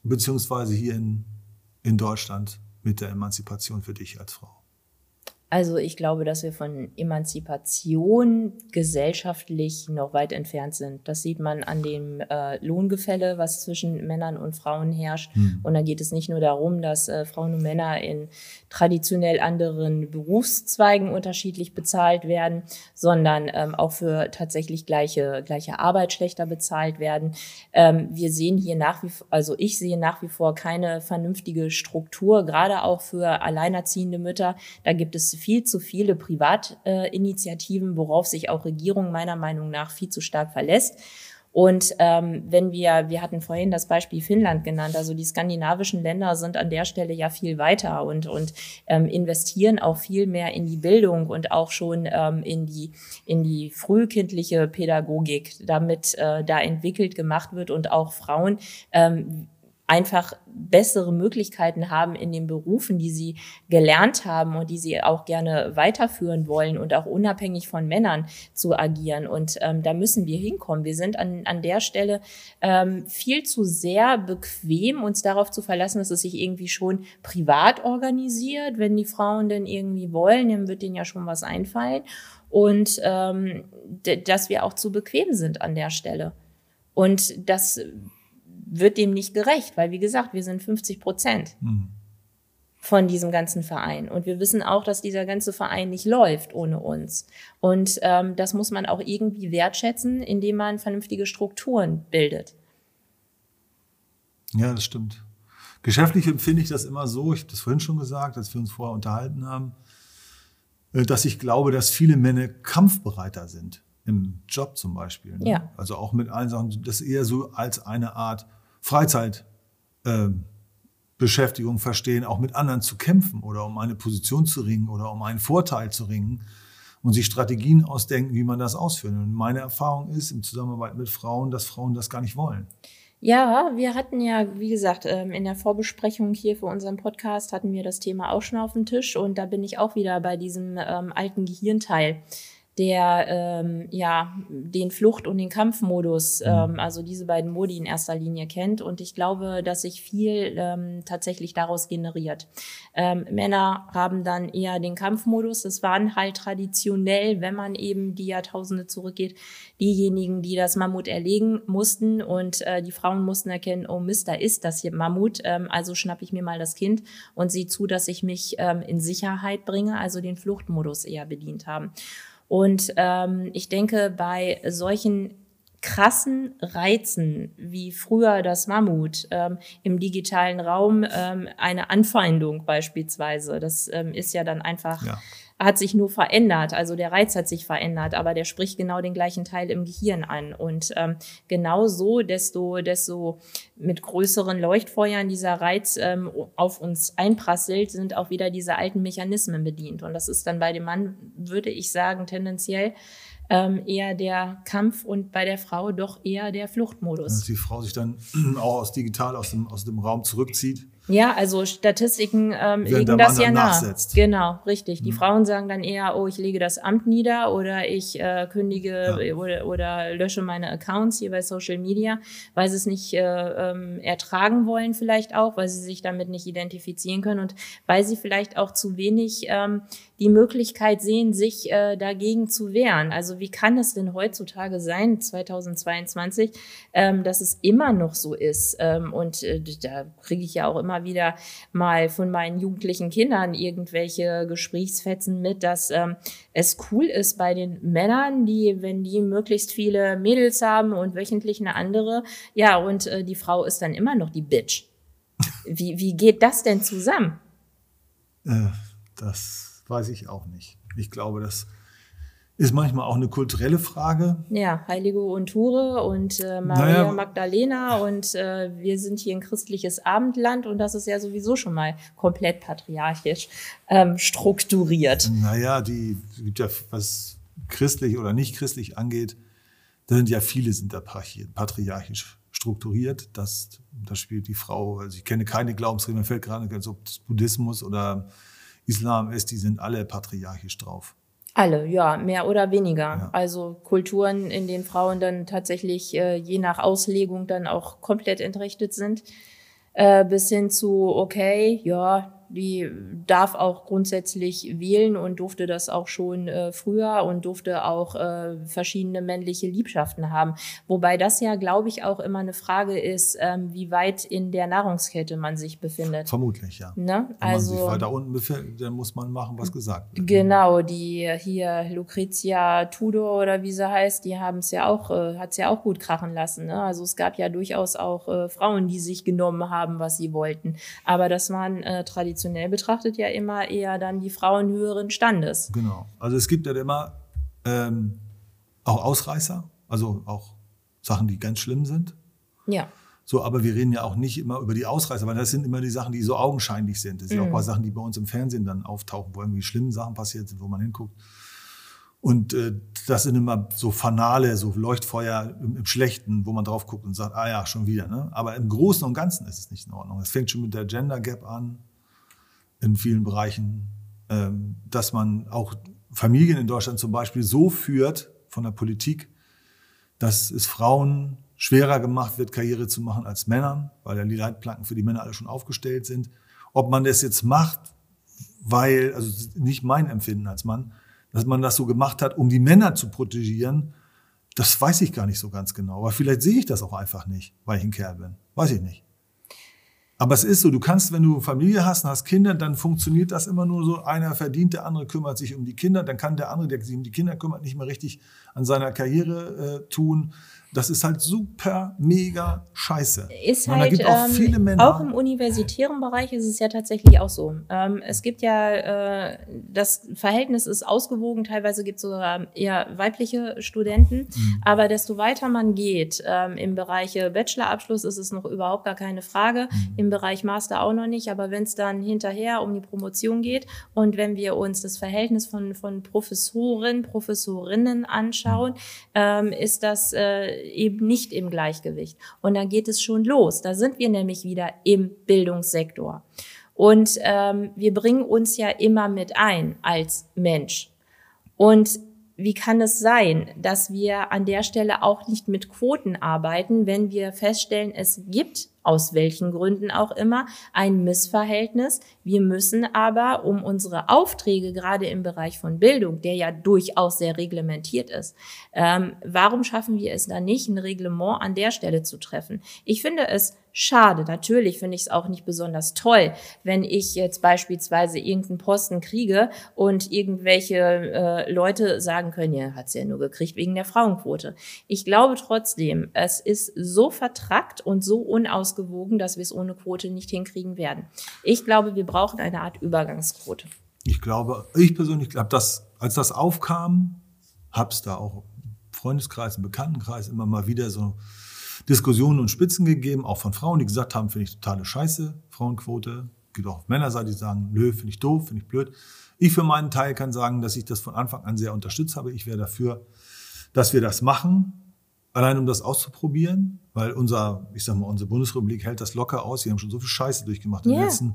beziehungsweise hier in, in Deutschland mit der Emanzipation für dich als Frau? Also ich glaube, dass wir von Emanzipation gesellschaftlich noch weit entfernt sind. Das sieht man an dem äh, Lohngefälle, was zwischen Männern und Frauen herrscht. Mhm. Und da geht es nicht nur darum, dass äh, Frauen und Männer in traditionell anderen Berufszweigen unterschiedlich bezahlt werden, sondern ähm, auch für tatsächlich gleiche, gleiche Arbeit schlechter bezahlt werden. Ähm, wir sehen hier nach wie vor, also ich sehe nach wie vor keine vernünftige Struktur, gerade auch für alleinerziehende Mütter. Da gibt es viel zu viele Privatinitiativen, worauf sich auch Regierung meiner Meinung nach viel zu stark verlässt. Und ähm, wenn wir, wir hatten vorhin das Beispiel Finnland genannt, also die skandinavischen Länder sind an der Stelle ja viel weiter und, und ähm, investieren auch viel mehr in die Bildung und auch schon ähm, in, die, in die frühkindliche Pädagogik, damit äh, da entwickelt gemacht wird und auch Frauen ähm, einfach bessere Möglichkeiten haben in den Berufen, die sie gelernt haben und die sie auch gerne weiterführen wollen und auch unabhängig von Männern zu agieren. Und ähm, da müssen wir hinkommen. Wir sind an, an der Stelle ähm, viel zu sehr bequem, uns darauf zu verlassen, dass es sich irgendwie schon privat organisiert. Wenn die Frauen denn irgendwie wollen, dann wird denen ja schon was einfallen. Und ähm, dass wir auch zu bequem sind an der Stelle. Und das wird dem nicht gerecht, weil wie gesagt, wir sind 50 Prozent mhm. von diesem ganzen Verein. Und wir wissen auch, dass dieser ganze Verein nicht läuft ohne uns. Und ähm, das muss man auch irgendwie wertschätzen, indem man vernünftige Strukturen bildet. Ja, das stimmt. Geschäftlich empfinde ich das immer so, ich habe das vorhin schon gesagt, als wir uns vorher unterhalten haben, äh, dass ich glaube, dass viele Männer kampfbereiter sind im Job zum Beispiel. Ne? Ja. Also auch mit allen Sachen, das eher so als eine Art Freizeitbeschäftigung äh, verstehen, auch mit anderen zu kämpfen oder um eine Position zu ringen oder um einen Vorteil zu ringen und sich Strategien ausdenken, wie man das ausführt. Und meine Erfahrung ist im Zusammenarbeit mit Frauen, dass Frauen das gar nicht wollen. Ja, wir hatten ja, wie gesagt, ähm, in der Vorbesprechung hier für unseren Podcast hatten wir das Thema auch schon auf dem Tisch und da bin ich auch wieder bei diesem ähm, alten Gehirnteil der ähm, ja den Flucht- und den Kampfmodus, mhm. ähm, also diese beiden Modi in erster Linie kennt. Und ich glaube, dass sich viel ähm, tatsächlich daraus generiert. Ähm, Männer haben dann eher den Kampfmodus. Das waren halt traditionell, wenn man eben die Jahrtausende zurückgeht, diejenigen, die das Mammut erlegen mussten. Und äh, die Frauen mussten erkennen, oh Mist, da ist das hier Mammut. Ähm, also schnapp ich mir mal das Kind und sieh zu, dass ich mich ähm, in Sicherheit bringe, also den Fluchtmodus eher bedient haben. Und ähm, ich denke, bei solchen krassen Reizen wie früher das Mammut ähm, im digitalen Raum ähm, eine Anfeindung beispielsweise. Das ähm, ist ja dann einfach ja hat sich nur verändert. Also der Reiz hat sich verändert, aber der spricht genau den gleichen Teil im Gehirn an. Und ähm, genau so, desto, desto mit größeren Leuchtfeuern dieser Reiz ähm, auf uns einprasselt, sind auch wieder diese alten Mechanismen bedient. Und das ist dann bei dem Mann, würde ich sagen, tendenziell ähm, eher der Kampf und bei der Frau doch eher der Fluchtmodus. Dass die Frau sich dann auch aus digital aus dem, aus dem Raum zurückzieht ja, also Statistiken ähm, legen das ja nach. Nachsetzt. Genau, richtig. Die mhm. Frauen sagen dann eher, oh, ich lege das Amt nieder oder ich äh, kündige ja. oder, oder lösche meine Accounts hier bei Social Media, weil sie es nicht äh, ähm, ertragen wollen vielleicht auch, weil sie sich damit nicht identifizieren können und weil sie vielleicht auch zu wenig ähm, die Möglichkeit sehen, sich äh, dagegen zu wehren. Also wie kann es denn heutzutage sein, 2022, ähm, dass es immer noch so ist? Ähm, und äh, da kriege ich ja auch immer wieder mal von meinen jugendlichen Kindern irgendwelche Gesprächsfetzen mit, dass ähm, es cool ist bei den Männern, die, wenn die möglichst viele Mädels haben und wöchentlich eine andere, ja, und äh, die Frau ist dann immer noch die Bitch. Wie, wie geht das denn zusammen? Äh, das weiß ich auch nicht. Ich glaube, das ist manchmal auch eine kulturelle Frage. Ja, Heilige und Ture und äh, Maria naja, Magdalena und äh, wir sind hier ein christliches Abendland und das ist ja sowieso schon mal komplett patriarchisch ähm, strukturiert. Naja, die gibt ja, was christlich oder nicht christlich angeht, da sind ja viele sind da patriarchisch strukturiert. Das, das spielt die Frau, also ich kenne keine Glaubensregeln, mir fällt gerade, ob das Buddhismus oder Islam ist, die sind alle patriarchisch drauf. Alle, ja, mehr oder weniger. Ja. Also Kulturen, in denen Frauen dann tatsächlich äh, je nach Auslegung dann auch komplett entrechtet sind, äh, bis hin zu, okay, ja, die darf auch grundsätzlich wählen und durfte das auch schon äh, früher und durfte auch äh, verschiedene männliche Liebschaften haben. Wobei das ja, glaube ich, auch immer eine Frage ist, ähm, wie weit in der Nahrungskette man sich befindet. Vermutlich, ja. Ne? Wenn also, man sich weiter unten befindet, dann muss man machen, was gesagt wird. Genau, die hier Lucrezia Tudor oder wie sie heißt, die haben es ja auch, äh, hat es ja auch gut krachen lassen. Ne? Also es gab ja durchaus auch äh, Frauen, die sich genommen haben, was sie wollten. Aber das waren äh, traditionell betrachtet ja immer eher dann die Frauen höheren Standes. Genau. Also es gibt ja immer ähm, auch Ausreißer, also auch Sachen, die ganz schlimm sind. Ja. So, aber wir reden ja auch nicht immer über die Ausreißer, weil das sind immer die Sachen, die so augenscheinlich sind. Das sind mhm. auch ein paar Sachen, die bei uns im Fernsehen dann auftauchen, wo irgendwie schlimme Sachen passiert sind, wo man hinguckt. Und äh, das sind immer so Fanale, so Leuchtfeuer im, im, Schlechten, wo man drauf guckt und sagt, ah ja, schon wieder. Ne? Aber im Großen und Ganzen ist es nicht in Ordnung. Es fängt schon mit der Gender Gap an in vielen Bereichen, ähm, dass man auch Familien in Deutschland zum Beispiel so führt von der Politik, dass es Frauen schwerer gemacht wird, Karriere zu machen als Männern, weil ja die Leitplanken für die Männer alle schon aufgestellt sind. Ob man das jetzt macht, weil, also nicht mein Empfinden als Mann, dass man das so gemacht hat, um die Männer zu protegieren, das weiß ich gar nicht so ganz genau. Aber vielleicht sehe ich das auch einfach nicht, weil ich ein Kerl bin. Weiß ich nicht. Aber es ist so, du kannst, wenn du Familie hast und hast Kinder, dann funktioniert das immer nur so, einer verdient, der andere kümmert sich um die Kinder, dann kann der andere, der sich um die Kinder kümmert, nicht mehr richtig an seiner Karriere äh, tun das ist halt super, mega scheiße. Ist halt, gibt auch, ähm, viele Männer. auch im universitären Bereich ist es ja tatsächlich auch so. Ähm, es gibt ja, äh, das Verhältnis ist ausgewogen, teilweise gibt es sogar eher weibliche Studenten, mhm. aber desto weiter man geht, ähm, im Bereich Bachelorabschluss ist es noch überhaupt gar keine Frage, mhm. im Bereich Master auch noch nicht, aber wenn es dann hinterher um die Promotion geht und wenn wir uns das Verhältnis von, von Professoren, Professorinnen anschauen, mhm. ähm, ist das äh, eben nicht im Gleichgewicht. Und dann geht es schon los. Da sind wir nämlich wieder im Bildungssektor. Und ähm, wir bringen uns ja immer mit ein als Mensch. Und wie kann es sein, dass wir an der Stelle auch nicht mit Quoten arbeiten, wenn wir feststellen, es gibt aus welchen Gründen auch immer, ein Missverhältnis. Wir müssen aber, um unsere Aufträge gerade im Bereich von Bildung, der ja durchaus sehr reglementiert ist, ähm, warum schaffen wir es da nicht, ein Reglement an der Stelle zu treffen? Ich finde es schade. Natürlich finde ich es auch nicht besonders toll, wenn ich jetzt beispielsweise irgendeinen Posten kriege und irgendwelche äh, Leute sagen können, ja, hat's ja nur gekriegt wegen der Frauenquote. Ich glaube trotzdem, es ist so vertrackt und so unaus ausgewogen, dass wir es ohne Quote nicht hinkriegen werden. Ich glaube, wir brauchen eine Art Übergangsquote. Ich glaube, ich persönlich glaube, dass als das aufkam, habe es da auch im Freundeskreis, im Bekanntenkreis immer mal wieder so Diskussionen und Spitzen gegeben, auch von Frauen, die gesagt haben, finde ich totale Scheiße, Frauenquote. Gibt auch Männerseite, die sagen, nö, finde ich doof, finde ich blöd. Ich für meinen Teil kann sagen, dass ich das von Anfang an sehr unterstützt habe. Ich wäre dafür, dass wir das machen allein um das auszuprobieren, weil unser, ich sag mal, unsere Bundesrepublik hält das locker aus. Wir haben schon so viel Scheiße durchgemacht in den letzten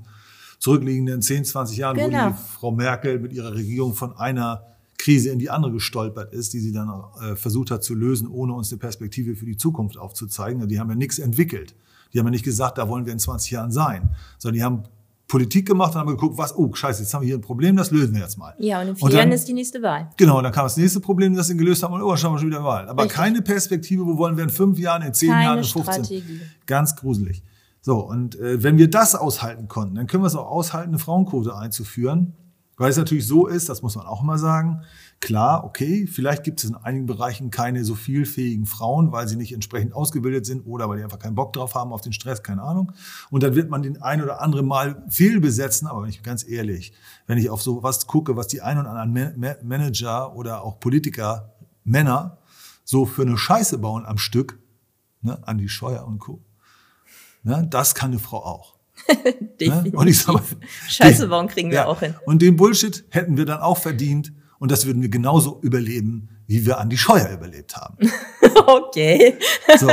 zurückliegenden 10, 20 Jahren, genau. wo die genau. Frau Merkel mit ihrer Regierung von einer Krise in die andere gestolpert ist, die sie dann äh, versucht hat zu lösen, ohne uns eine Perspektive für die Zukunft aufzuzeigen. Die haben ja nichts entwickelt. Die haben ja nicht gesagt, da wollen wir in 20 Jahren sein, sondern die haben Politik gemacht und haben geguckt, was, oh, scheiße, jetzt haben wir hier ein Problem, das lösen wir jetzt mal. Ja, und in vier Jahren ist die nächste Wahl. Genau, dann kam das nächste Problem, das sie gelöst haben und oh, schauen wir schon wieder Wahl. Aber Richtig. keine Perspektive, wo wollen wir in fünf Jahren, in zehn keine Jahren, in 15. Strategie. Ganz gruselig. So, und äh, wenn wir das aushalten konnten, dann können wir es auch aushalten, eine Frauenquote einzuführen. Weil es natürlich so ist, das muss man auch mal sagen, klar, okay, vielleicht gibt es in einigen Bereichen keine so vielfähigen Frauen, weil sie nicht entsprechend ausgebildet sind oder weil die einfach keinen Bock drauf haben auf den Stress, keine Ahnung. Und dann wird man den ein oder anderen Mal fehlbesetzen, aber wenn ich ganz ehrlich, wenn ich auf so was gucke, was die ein oder anderen Manager oder auch Politiker, Männer, so für eine Scheiße bauen am Stück, ne, an die Scheuer und Co., ne, das kann eine Frau auch. Definitiv. Und ich sag mal, Scheiße bauen kriegen wir ja. auch hin. Und den Bullshit hätten wir dann auch verdient und das würden wir genauso überleben, wie wir an die Scheuer überlebt haben. okay. So.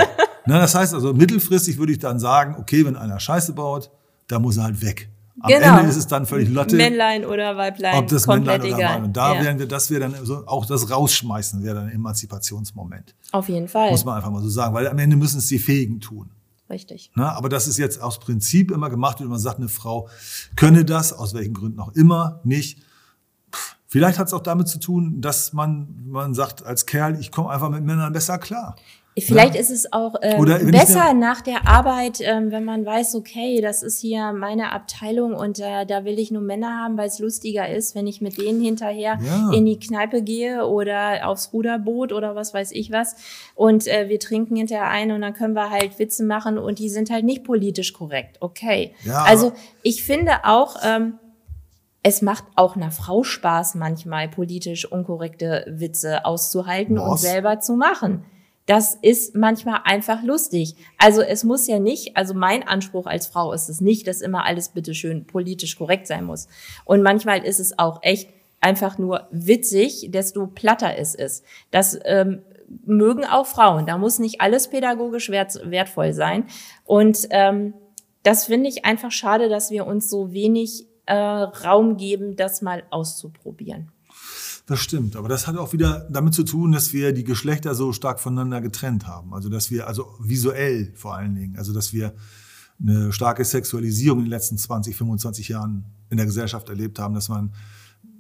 Na, das heißt also, mittelfristig würde ich dann sagen, okay, wenn einer Scheiße baut, da muss er halt weg. Am genau. Ende ist es dann völlig Lotte. Männlein oder Weiblein. Ob das komplett Männlein oder egal. Weiblein. Da ja. wären wir, das wäre dann so, auch das Rausschmeißen wäre dann ein Emanzipationsmoment. Auf jeden Fall. Muss man einfach mal so sagen, weil am Ende müssen es die Fähigen tun. Richtig. Na, aber das ist jetzt aus Prinzip immer gemacht, wenn man sagt, eine Frau könne das, aus welchen Gründen auch immer, nicht. Vielleicht hat es auch damit zu tun, dass man, man sagt als Kerl, ich komme einfach mit Männern besser klar. Vielleicht ja. ist es auch ähm, besser nach der Arbeit, ähm, wenn man weiß, okay, das ist hier meine Abteilung und äh, da will ich nur Männer haben, weil es lustiger ist, wenn ich mit denen hinterher ja. in die Kneipe gehe oder aufs Ruderboot oder was weiß ich was und äh, wir trinken hinterher ein und dann können wir halt Witze machen und die sind halt nicht politisch korrekt. Okay. Ja, also ich finde auch, ähm, es macht auch einer Frau Spaß, manchmal politisch unkorrekte Witze auszuhalten was? und selber zu machen. Das ist manchmal einfach lustig. Also es muss ja nicht, also mein Anspruch als Frau ist es nicht, dass immer alles bitteschön politisch korrekt sein muss. Und manchmal ist es auch echt einfach nur witzig, desto platter es ist. Das ähm, mögen auch Frauen. Da muss nicht alles pädagogisch wert, wertvoll sein. Und ähm, das finde ich einfach schade, dass wir uns so wenig äh, Raum geben, das mal auszuprobieren. Das stimmt, aber das hat auch wieder damit zu tun, dass wir die Geschlechter so stark voneinander getrennt haben. Also dass wir, also visuell vor allen Dingen, also dass wir eine starke Sexualisierung in den letzten 20, 25 Jahren in der Gesellschaft erlebt haben, dass man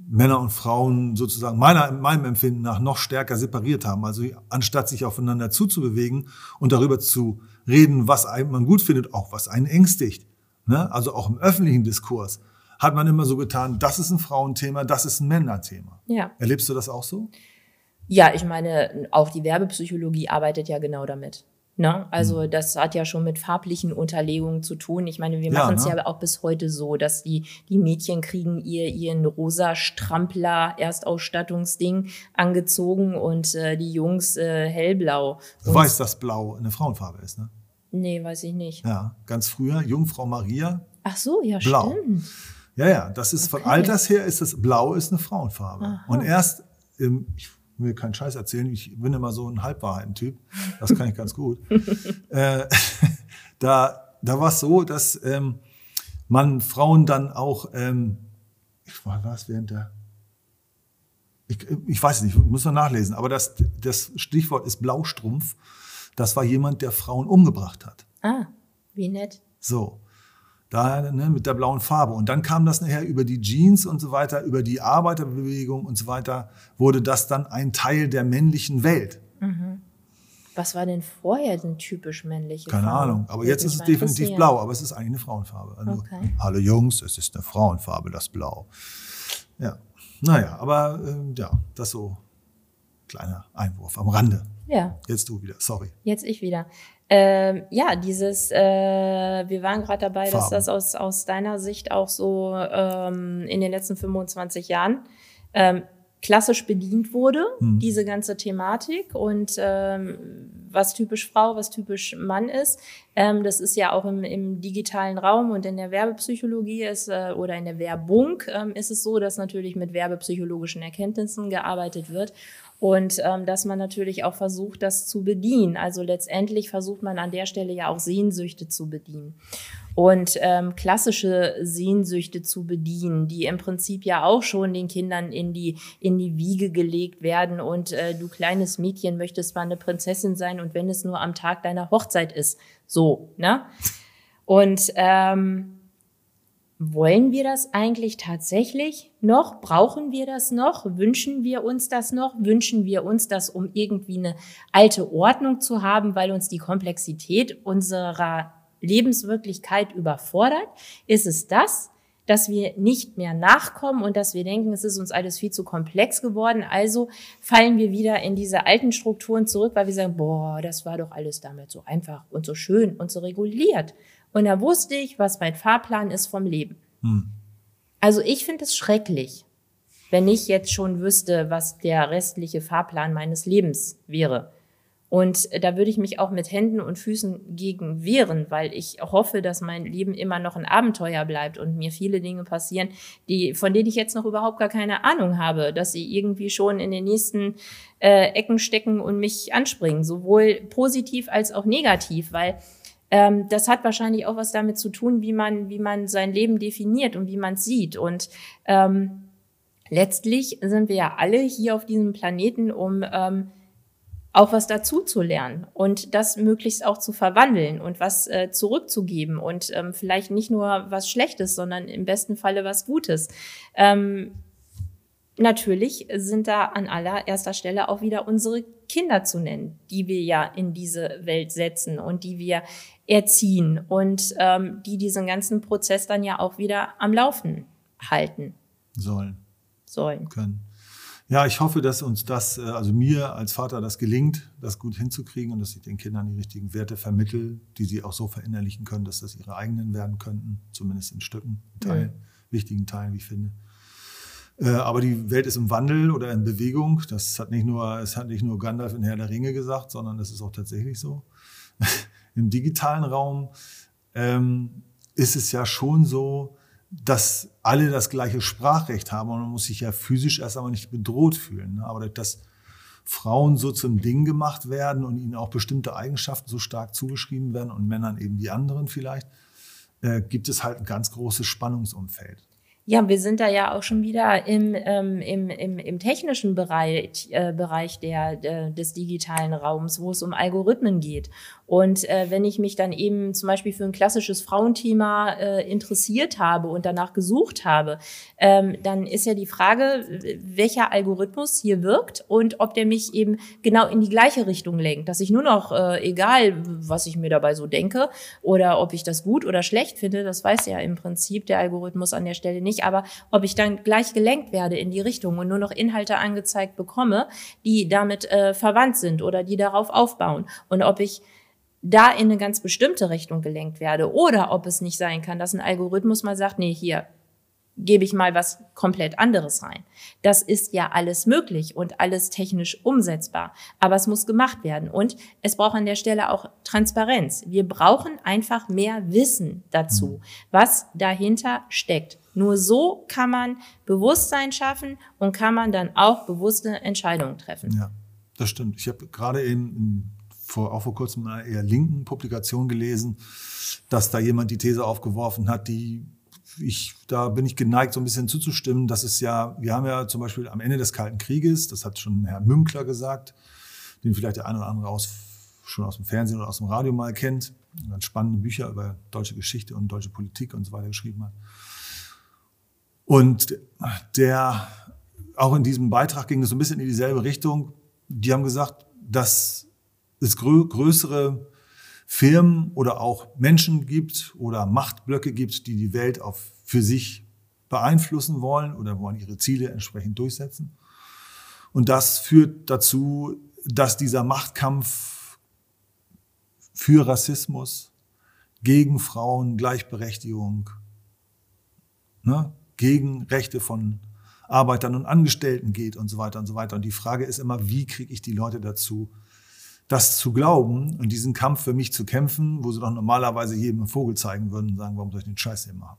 Männer und Frauen sozusagen meiner, meinem Empfinden nach noch stärker separiert haben. Also anstatt sich aufeinander zuzubewegen und darüber zu reden, was man gut findet, auch was einen ängstigt. Ne? Also auch im öffentlichen Diskurs hat man immer so getan, das ist ein Frauenthema, das ist ein Männerthema. Ja. Erlebst du das auch so? Ja, ich meine, auch die Werbepsychologie arbeitet ja genau damit. Ne? Also hm. das hat ja schon mit farblichen Unterlegungen zu tun. Ich meine, wir machen es ja, ne? ja auch bis heute so, dass die, die Mädchen kriegen ihr ihren rosa Strampler Erstausstattungsding angezogen und äh, die Jungs äh, hellblau. Du weißt, dass Blau eine Frauenfarbe ist, ne? Nee, weiß ich nicht. Ja, ganz früher, Jungfrau Maria. Ach so, ja, Blau. stimmt. Ja, ja, das ist okay. von Alters her ist das Blau ist eine Frauenfarbe. Aha. Und erst im, ich will keinen Scheiß erzählen, ich bin immer so ein Halbwahrheiten-Typ, das kann ich ganz gut. äh, da da war es so, dass ähm, man Frauen dann auch, ähm, ich war was während der, ich, ich weiß nicht, muss man nachlesen, aber das, das Stichwort ist Blaustrumpf. Das war jemand, der Frauen umgebracht hat. Ah, wie nett. So. Da, ne, mit der blauen Farbe. Und dann kam das nachher über die Jeans und so weiter, über die Arbeiterbewegung und so weiter, wurde das dann ein Teil der männlichen Welt. Mhm. Was war denn vorher denn typisch männliche Keine Farbe? Ahnung, aber jetzt ist es definitiv blau, aber es ist eigentlich eine Frauenfarbe. Also, okay. Hallo Jungs, es ist eine Frauenfarbe, das Blau. Ja, naja, aber äh, ja, das so kleiner Einwurf am Rande. Ja. Jetzt du wieder, sorry. Jetzt ich wieder. Ähm, ja, dieses, äh, wir waren gerade dabei, Farben. dass das aus, aus deiner Sicht auch so ähm, in den letzten 25 Jahren ähm, klassisch bedient wurde, hm. diese ganze Thematik und ähm, was typisch Frau, was typisch Mann ist. Ähm, das ist ja auch im, im digitalen Raum und in der Werbepsychologie ist, äh, oder in der Werbung ähm, ist es so, dass natürlich mit werbepsychologischen Erkenntnissen gearbeitet wird und ähm, dass man natürlich auch versucht, das zu bedienen. Also letztendlich versucht man an der Stelle ja auch Sehnsüchte zu bedienen und ähm, klassische Sehnsüchte zu bedienen, die im Prinzip ja auch schon den Kindern in die in die Wiege gelegt werden und äh, du kleines Mädchen möchtest mal eine Prinzessin sein und wenn es nur am Tag deiner Hochzeit ist, so, ne? Und ähm, wollen wir das eigentlich tatsächlich noch? Brauchen wir das noch? Wünschen wir uns das noch? Wünschen wir uns das, um irgendwie eine alte Ordnung zu haben, weil uns die Komplexität unserer Lebenswirklichkeit überfordert? Ist es das, dass wir nicht mehr nachkommen und dass wir denken, es ist uns alles viel zu komplex geworden. Also fallen wir wieder in diese alten Strukturen zurück, weil wir sagen, boah, das war doch alles damit so einfach und so schön und so reguliert. Und da wusste ich, was mein Fahrplan ist vom Leben. Hm. Also ich finde es schrecklich, wenn ich jetzt schon wüsste, was der restliche Fahrplan meines Lebens wäre. Und da würde ich mich auch mit Händen und Füßen gegen wehren, weil ich hoffe, dass mein Leben immer noch ein Abenteuer bleibt und mir viele Dinge passieren, die, von denen ich jetzt noch überhaupt gar keine Ahnung habe, dass sie irgendwie schon in den nächsten äh, Ecken stecken und mich anspringen, sowohl positiv als auch negativ, weil Ähm, das hat wahrscheinlich auch was damit zu tun, wie man, wie man sein Leben definiert und wie man es sieht. Und ähm, letztlich sind wir ja alle hier auf diesem Planeten, um ähm, auch was dazu zu lernen und das möglichst auch zu verwandeln und was äh, zurückzugeben und ähm, vielleicht nicht nur was Schlechtes, sondern im besten Falle was Gutes. Ähm, natürlich sind da an allererster Stelle auch wieder unsere Kinder zu nennen, die wir ja in diese Welt setzen und die wir erziehen und ähm, die diesen ganzen Prozess dann ja auch wieder am Laufen halten sollen. Sollen. Können. Ja, ich hoffe, dass uns das, äh, also mir als Vater das gelingt, das gut hinzukriegen und dass ich den Kindern die richtigen Werte vermittel, die sie auch so verinnerlichen können, dass das ihre eigenen werden könnten, zumindest in Stücken, in Teilen, ja. wichtigen Teilen, wie ich finde. Äh, aber die Welt ist im Wandel oder in Bewegung. Das hat nicht nur, es hat nicht nur Gandalf in Herr der Ringe gesagt, sondern das ist auch tatsächlich so. Im digitalen Raum ähm, ist es ja schon so, dass alle das gleiche Sprachrecht haben und man muss sich ja physisch erst einmal nicht bedroht fühlen. Ne? Aber dass Frauen so zum Ding gemacht werden und ihnen auch bestimmte Eigenschaften so stark zugeschrieben werden und Männern eben die anderen vielleicht, äh, gibt es halt ein ganz großes Spannungsumfeld. Ja, wir sind da ja auch schon wieder im, ähm, im, im, im technischen Bereich, äh, Bereich der, der, des digitalen Raums, wo es um Algorithmen geht. Und äh, wenn ich mich dann eben zum Beispiel für ein klassisches Frauenthema äh, interessiert habe und danach gesucht habe, ähm, dann ist ja die Frage, welcher Algorithmus hier wirkt und ob der mich eben genau in die gleiche Richtung lenkt, dass ich nur noch, äh, egal was ich mir dabei so denke oder ob ich das gut oder schlecht finde, das weiß ja im Prinzip der Algorithmus an der Stelle nicht, aber ob ich dann gleich gelenkt werde in die Richtung und nur noch Inhalte angezeigt bekomme, die damit äh, verwandt sind oder die darauf aufbauen. Und ob ich da in eine ganz bestimmte Richtung gelenkt werde oder ob es nicht sein kann, dass ein Algorithmus mal sagt, nee, hier gebe ich mal was komplett anderes rein. Das ist ja alles möglich und alles technisch umsetzbar, aber es muss gemacht werden und es braucht an der Stelle auch Transparenz. Wir brauchen einfach mehr Wissen dazu, was dahinter steckt. Nur so kann man Bewusstsein schaffen und kann man dann auch bewusste Entscheidungen treffen. Ja, das stimmt. Ich habe gerade in vor, auch vor kurzem einer eher linken Publikation gelesen, dass da jemand die These aufgeworfen hat, die ich, da bin ich geneigt, so ein bisschen zuzustimmen. Das ist ja, wir haben ja zum Beispiel am Ende des Kalten Krieges, das hat schon Herr Münkler gesagt, den vielleicht der eine oder andere aus, schon aus dem Fernsehen oder aus dem Radio mal kennt, ganz spannende Bücher über deutsche Geschichte und deutsche Politik und so weiter geschrieben hat. Und der, auch in diesem Beitrag ging es so ein bisschen in dieselbe Richtung. Die haben gesagt, dass es grö größere Firmen oder auch Menschen gibt oder Machtblöcke gibt, die die Welt auf, für sich beeinflussen wollen oder wollen ihre Ziele entsprechend durchsetzen. Und das führt dazu, dass dieser Machtkampf für Rassismus, gegen Frauen, Gleichberechtigung, ne, gegen Rechte von Arbeitern und Angestellten geht und so weiter und so weiter. Und die Frage ist immer, wie kriege ich die Leute dazu, das zu glauben und diesen Kampf für mich zu kämpfen, wo sie doch normalerweise jedem einen Vogel zeigen würden und sagen, warum soll ich den Scheiß hier machen?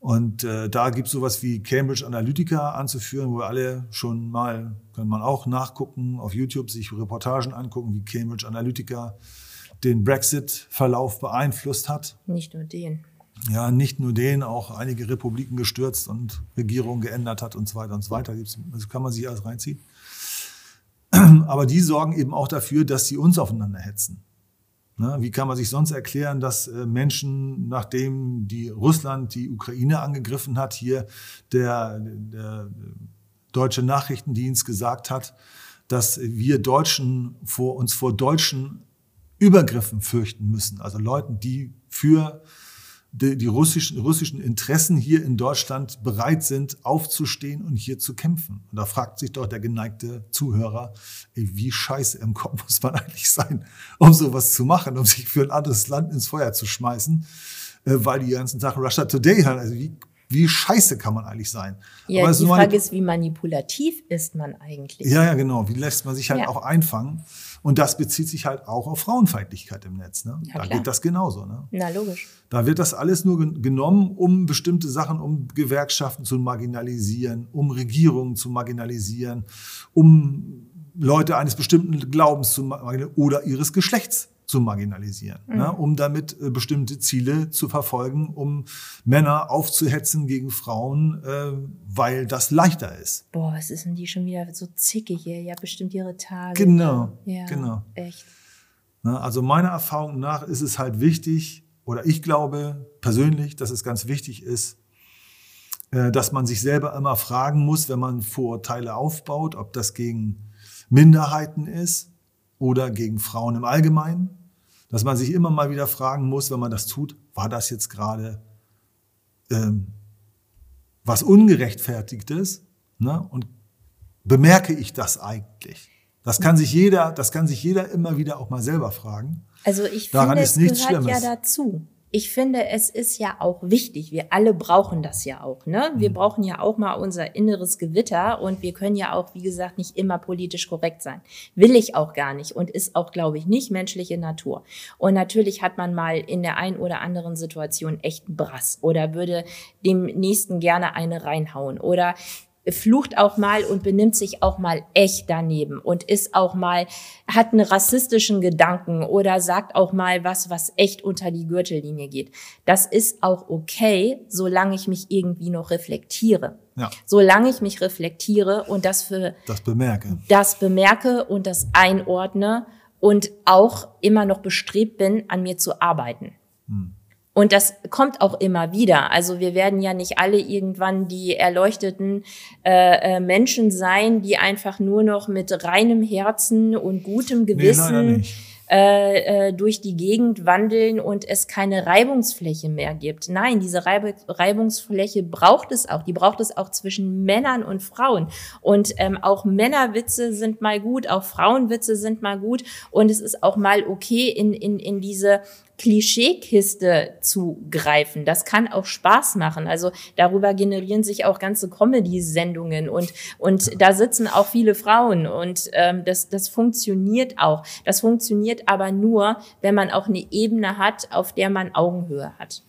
Und äh, da gibt es sowas wie Cambridge Analytica anzuführen, wo wir alle schon mal, können man auch nachgucken, auf YouTube sich Reportagen angucken, wie Cambridge Analytica den Brexit-Verlauf beeinflusst hat. Nicht nur den. Ja, nicht nur den, auch einige Republiken gestürzt und Regierungen geändert hat und so weiter und so weiter. Das kann man sich alles reinziehen. Aber die sorgen eben auch dafür, dass sie uns aufeinander hetzen. Ne? Wie kann man sich sonst erklären, dass äh, Menschen, nachdem die Russland die Ukraine angegriffen hat, hier der, der deutsche Nachrichtendienst gesagt hat, dass wir Deutschen vor uns vor deutschen Übergriffen fürchten müssen. Also Leuten, die für die, die russischen, russischen Interessen hier in Deutschland bereit sind, aufzustehen und hier zu kämpfen. Und da fragt sich doch der geneigte Zuhörer, ey, wie scheiße im Kopf muss man eigentlich sein, um sowas zu machen, um sich für ein anderes Land ins Feuer zu schmeißen, äh, weil die ganzen Sachen Russia Today haben. Also wie, wie scheiße kann man eigentlich sein? Ja, die Frage ist, wie manipulativ ist man eigentlich? Ja, ja, genau. Wie lässt man sich halt ja. auch einfangen? Und das bezieht sich halt auch auf Frauenfeindlichkeit im Netz. Ne? Ja, da klar. geht das genauso. Ne? Na, logisch. Da wird das alles nur genommen, um bestimmte Sachen, um Gewerkschaften zu marginalisieren, um Regierungen zu marginalisieren, um Leute eines bestimmten Glaubens zu marginalisieren oder ihres Geschlechts zu marginalisieren, mhm. ne, um damit äh, bestimmte Ziele zu verfolgen, um Männer aufzuhetzen gegen Frauen, äh, weil das leichter ist. Boah, was ist denn die schon wieder so zickig hier? Ja, bestimmt ihre Tage. Genau, ja, genau. Echt. Ne, also meiner Erfahrung nach ist es halt wichtig, oder ich glaube persönlich, dass es ganz wichtig ist, äh, dass man sich selber immer fragen muss, wenn man Vorurteile aufbaut, ob das gegen Minderheiten ist oder gegen Frauen im Allgemeinen, dass man sich immer mal wieder fragen muss, wenn man das tut, war das jetzt gerade ähm, was Ungerechtfertigtes? Ne? Und bemerke ich das eigentlich? Das kann sich jeder, das kann sich jeder immer wieder auch mal selber fragen. Also ich Daran finde, es gehört Schlimmes. ja dazu ich finde, es ist ja auch wichtig. Wir alle brauchen das ja auch. Ne? Wir mhm. brauchen ja auch mal unser inneres Gewitter und wir können ja auch, wie gesagt, nicht immer politisch korrekt sein. Will ich auch gar nicht und ist auch, glaube ich, nicht menschliche Natur. Und natürlich hat man mal in der ein oder anderen Situation echt einen Brass oder würde dem Nächsten gerne eine reinhauen oder flucht auch mal und benimmt sich auch mal echt daneben und ist auch mal, hat einen rassistischen Gedanken oder sagt auch mal was, was echt unter die Gürtellinie geht. Das ist auch okay, solange ich mich irgendwie noch reflektiere. Ja. Solange ich mich reflektiere und das für das bemerke. Das bemerke und das einordne und auch immer noch bestrebt bin, an mir zu arbeiten. Hm. Und das kommt auch immer wieder. Also wir werden ja nicht alle irgendwann die erleuchteten äh, äh, Menschen sein, die einfach nur noch mit reinem Herzen und gutem Gewissen nee, äh, äh, durch die Gegend wandeln und es keine Reibungsfläche mehr gibt. Nein, diese Reib Reibungsfläche braucht es auch. Die braucht es auch zwischen Männern und Frauen. Und ähm, auch Männerwitze sind mal gut, auch Frauenwitze sind mal gut. Und es ist auch mal okay, in, in, in diese Klischeekiste zu greifen. Das kann auch Spaß machen. Also darüber generieren sich auch ganze Comedy-Sendungen und, und da sitzen auch viele Frauen und ähm, das, das funktioniert auch. Das funktioniert funktioniert aber nur, wenn man auch eine Ebene hat, auf der man Augenhöhe hat.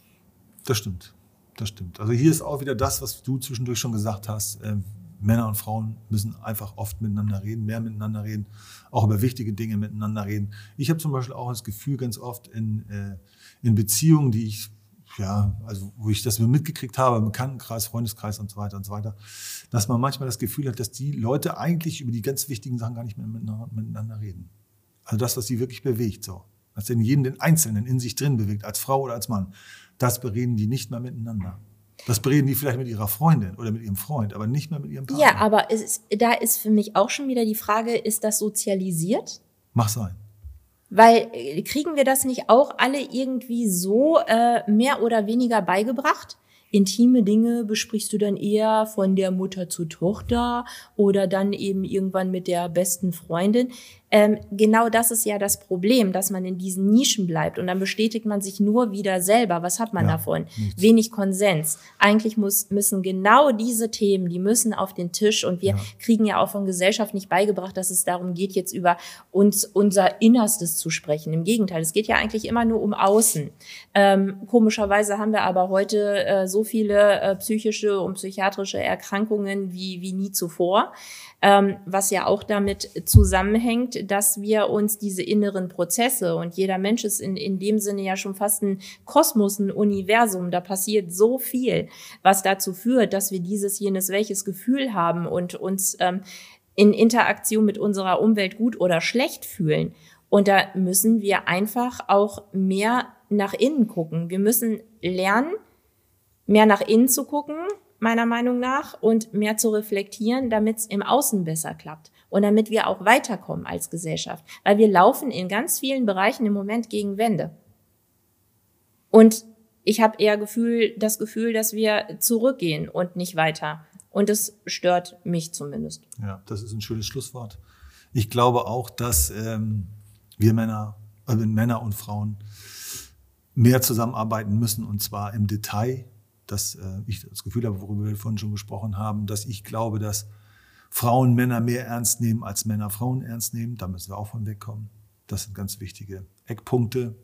Das stimmt. Das stimmt. Also hier ist auch wieder das, was du zwischendurch schon gesagt hast. Äh, Männer und Frauen müssen einfach oft miteinander reden, mehr miteinander reden, auch über wichtige Dinge miteinander reden. Ich habe zum Beispiel auch das Gefühl ganz oft in, äh, in Beziehungen, die ich ja, also wo ich das mitgekriegt habe, im Bekanntenkreis, Freundeskreis und so weiter und so weiter, dass man manchmal das Gefühl hat, dass die Leute eigentlich über die ganz wichtigen Sachen gar nicht mehr miteinander reden. Also das, was sie wirklich bewegt, so. Was denn jeden den Einzelnen in sich drin bewegt, als Frau oder als Mann. Das bereden die nicht mehr miteinander. Das bereden die vielleicht mit ihrer Freundin oder mit ihrem Freund, aber nicht mehr mit ihrem Partner. Ja, aber ist, da ist für mich auch schon wieder die Frage, ist das sozialisiert? Mach sein. Weil äh, kriegen wir das nicht auch alle irgendwie so äh, mehr oder weniger beigebracht? Intime Dinge besprichst du dann eher von der Mutter zur Tochter oder dann eben irgendwann mit der besten Freundin. Ähm, genau das ist ja das Problem, dass man in diesen Nischen bleibt und dann bestätigt man sich nur wieder selber. Was hat man ja, davon? Nichts. Wenig Konsens. Eigentlich muss, müssen genau diese Themen, die müssen auf den Tisch und wir ja. kriegen ja auch von Gesellschaft nicht beigebracht, dass es darum geht, jetzt über uns, unser Innerstes zu sprechen. Im Gegenteil, es geht ja eigentlich immer nur um Außen. Ähm, komischerweise haben wir aber heute äh, so viele äh, psychische und psychiatrische Erkrankungen wie, wie nie zuvor ähm, was ja auch damit zusammenhängt, dass wir uns diese inneren Prozesse und jeder Mensch ist in, in dem Sinne ja schon fast ein Kosmos, ein Universum, da passiert so viel, was dazu führt, dass wir dieses, jenes, welches Gefühl haben und uns ähm, in Interaktion mit unserer Umwelt gut oder schlecht fühlen. Und da müssen wir einfach auch mehr nach innen gucken. Wir müssen lernen, mehr nach innen zu gucken, meiner Meinung nach, und mehr zu reflektieren, damit es im Außen besser klappt und damit wir auch weiterkommen als Gesellschaft. Weil wir laufen in ganz vielen Bereichen im Moment gegen Wände. Und ich habe eher Gefühl, das Gefühl, dass wir zurückgehen und nicht weiter. Und das stört mich zumindest. Ja, das ist ein schönes Schlusswort. Ich glaube auch, dass ähm, wir Männer, also Männer und Frauen mehr zusammenarbeiten müssen und zwar im Detail dass äh, ich das Gefühl habe, worüber wir vorhin schon gesprochen haben, dass ich glaube, dass Frauen Männer mehr ernst nehmen, als Männer Frauen ernst nehmen. Da müssen wir auch von wegkommen. Das sind ganz wichtige Eckpunkte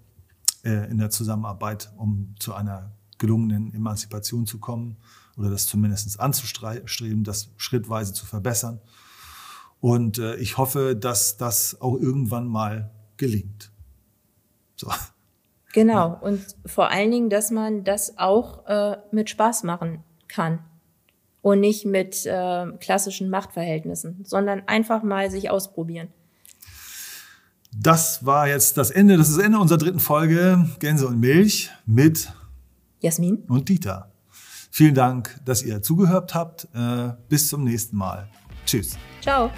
äh, in der Zusammenarbeit, um zu einer gelungenen Emanzipation zu kommen oder das zumindest anzustreben, das schrittweise zu verbessern. Und äh, ich hoffe, dass das auch irgendwann mal gelingt. So. Genau. Und vor allen Dingen, dass man das auch äh, mit Spaß machen kann und nicht mit äh, klassischen Machtverhältnissen, sondern einfach mal sich ausprobieren. Das war jetzt das Ende, das ist das Ende unserer dritten Folge Gänse und Milch mit Jasmin und Dieter. Vielen Dank, dass ihr zugehört habt. Äh, bis zum nächsten Mal. Tschüss. Ciao.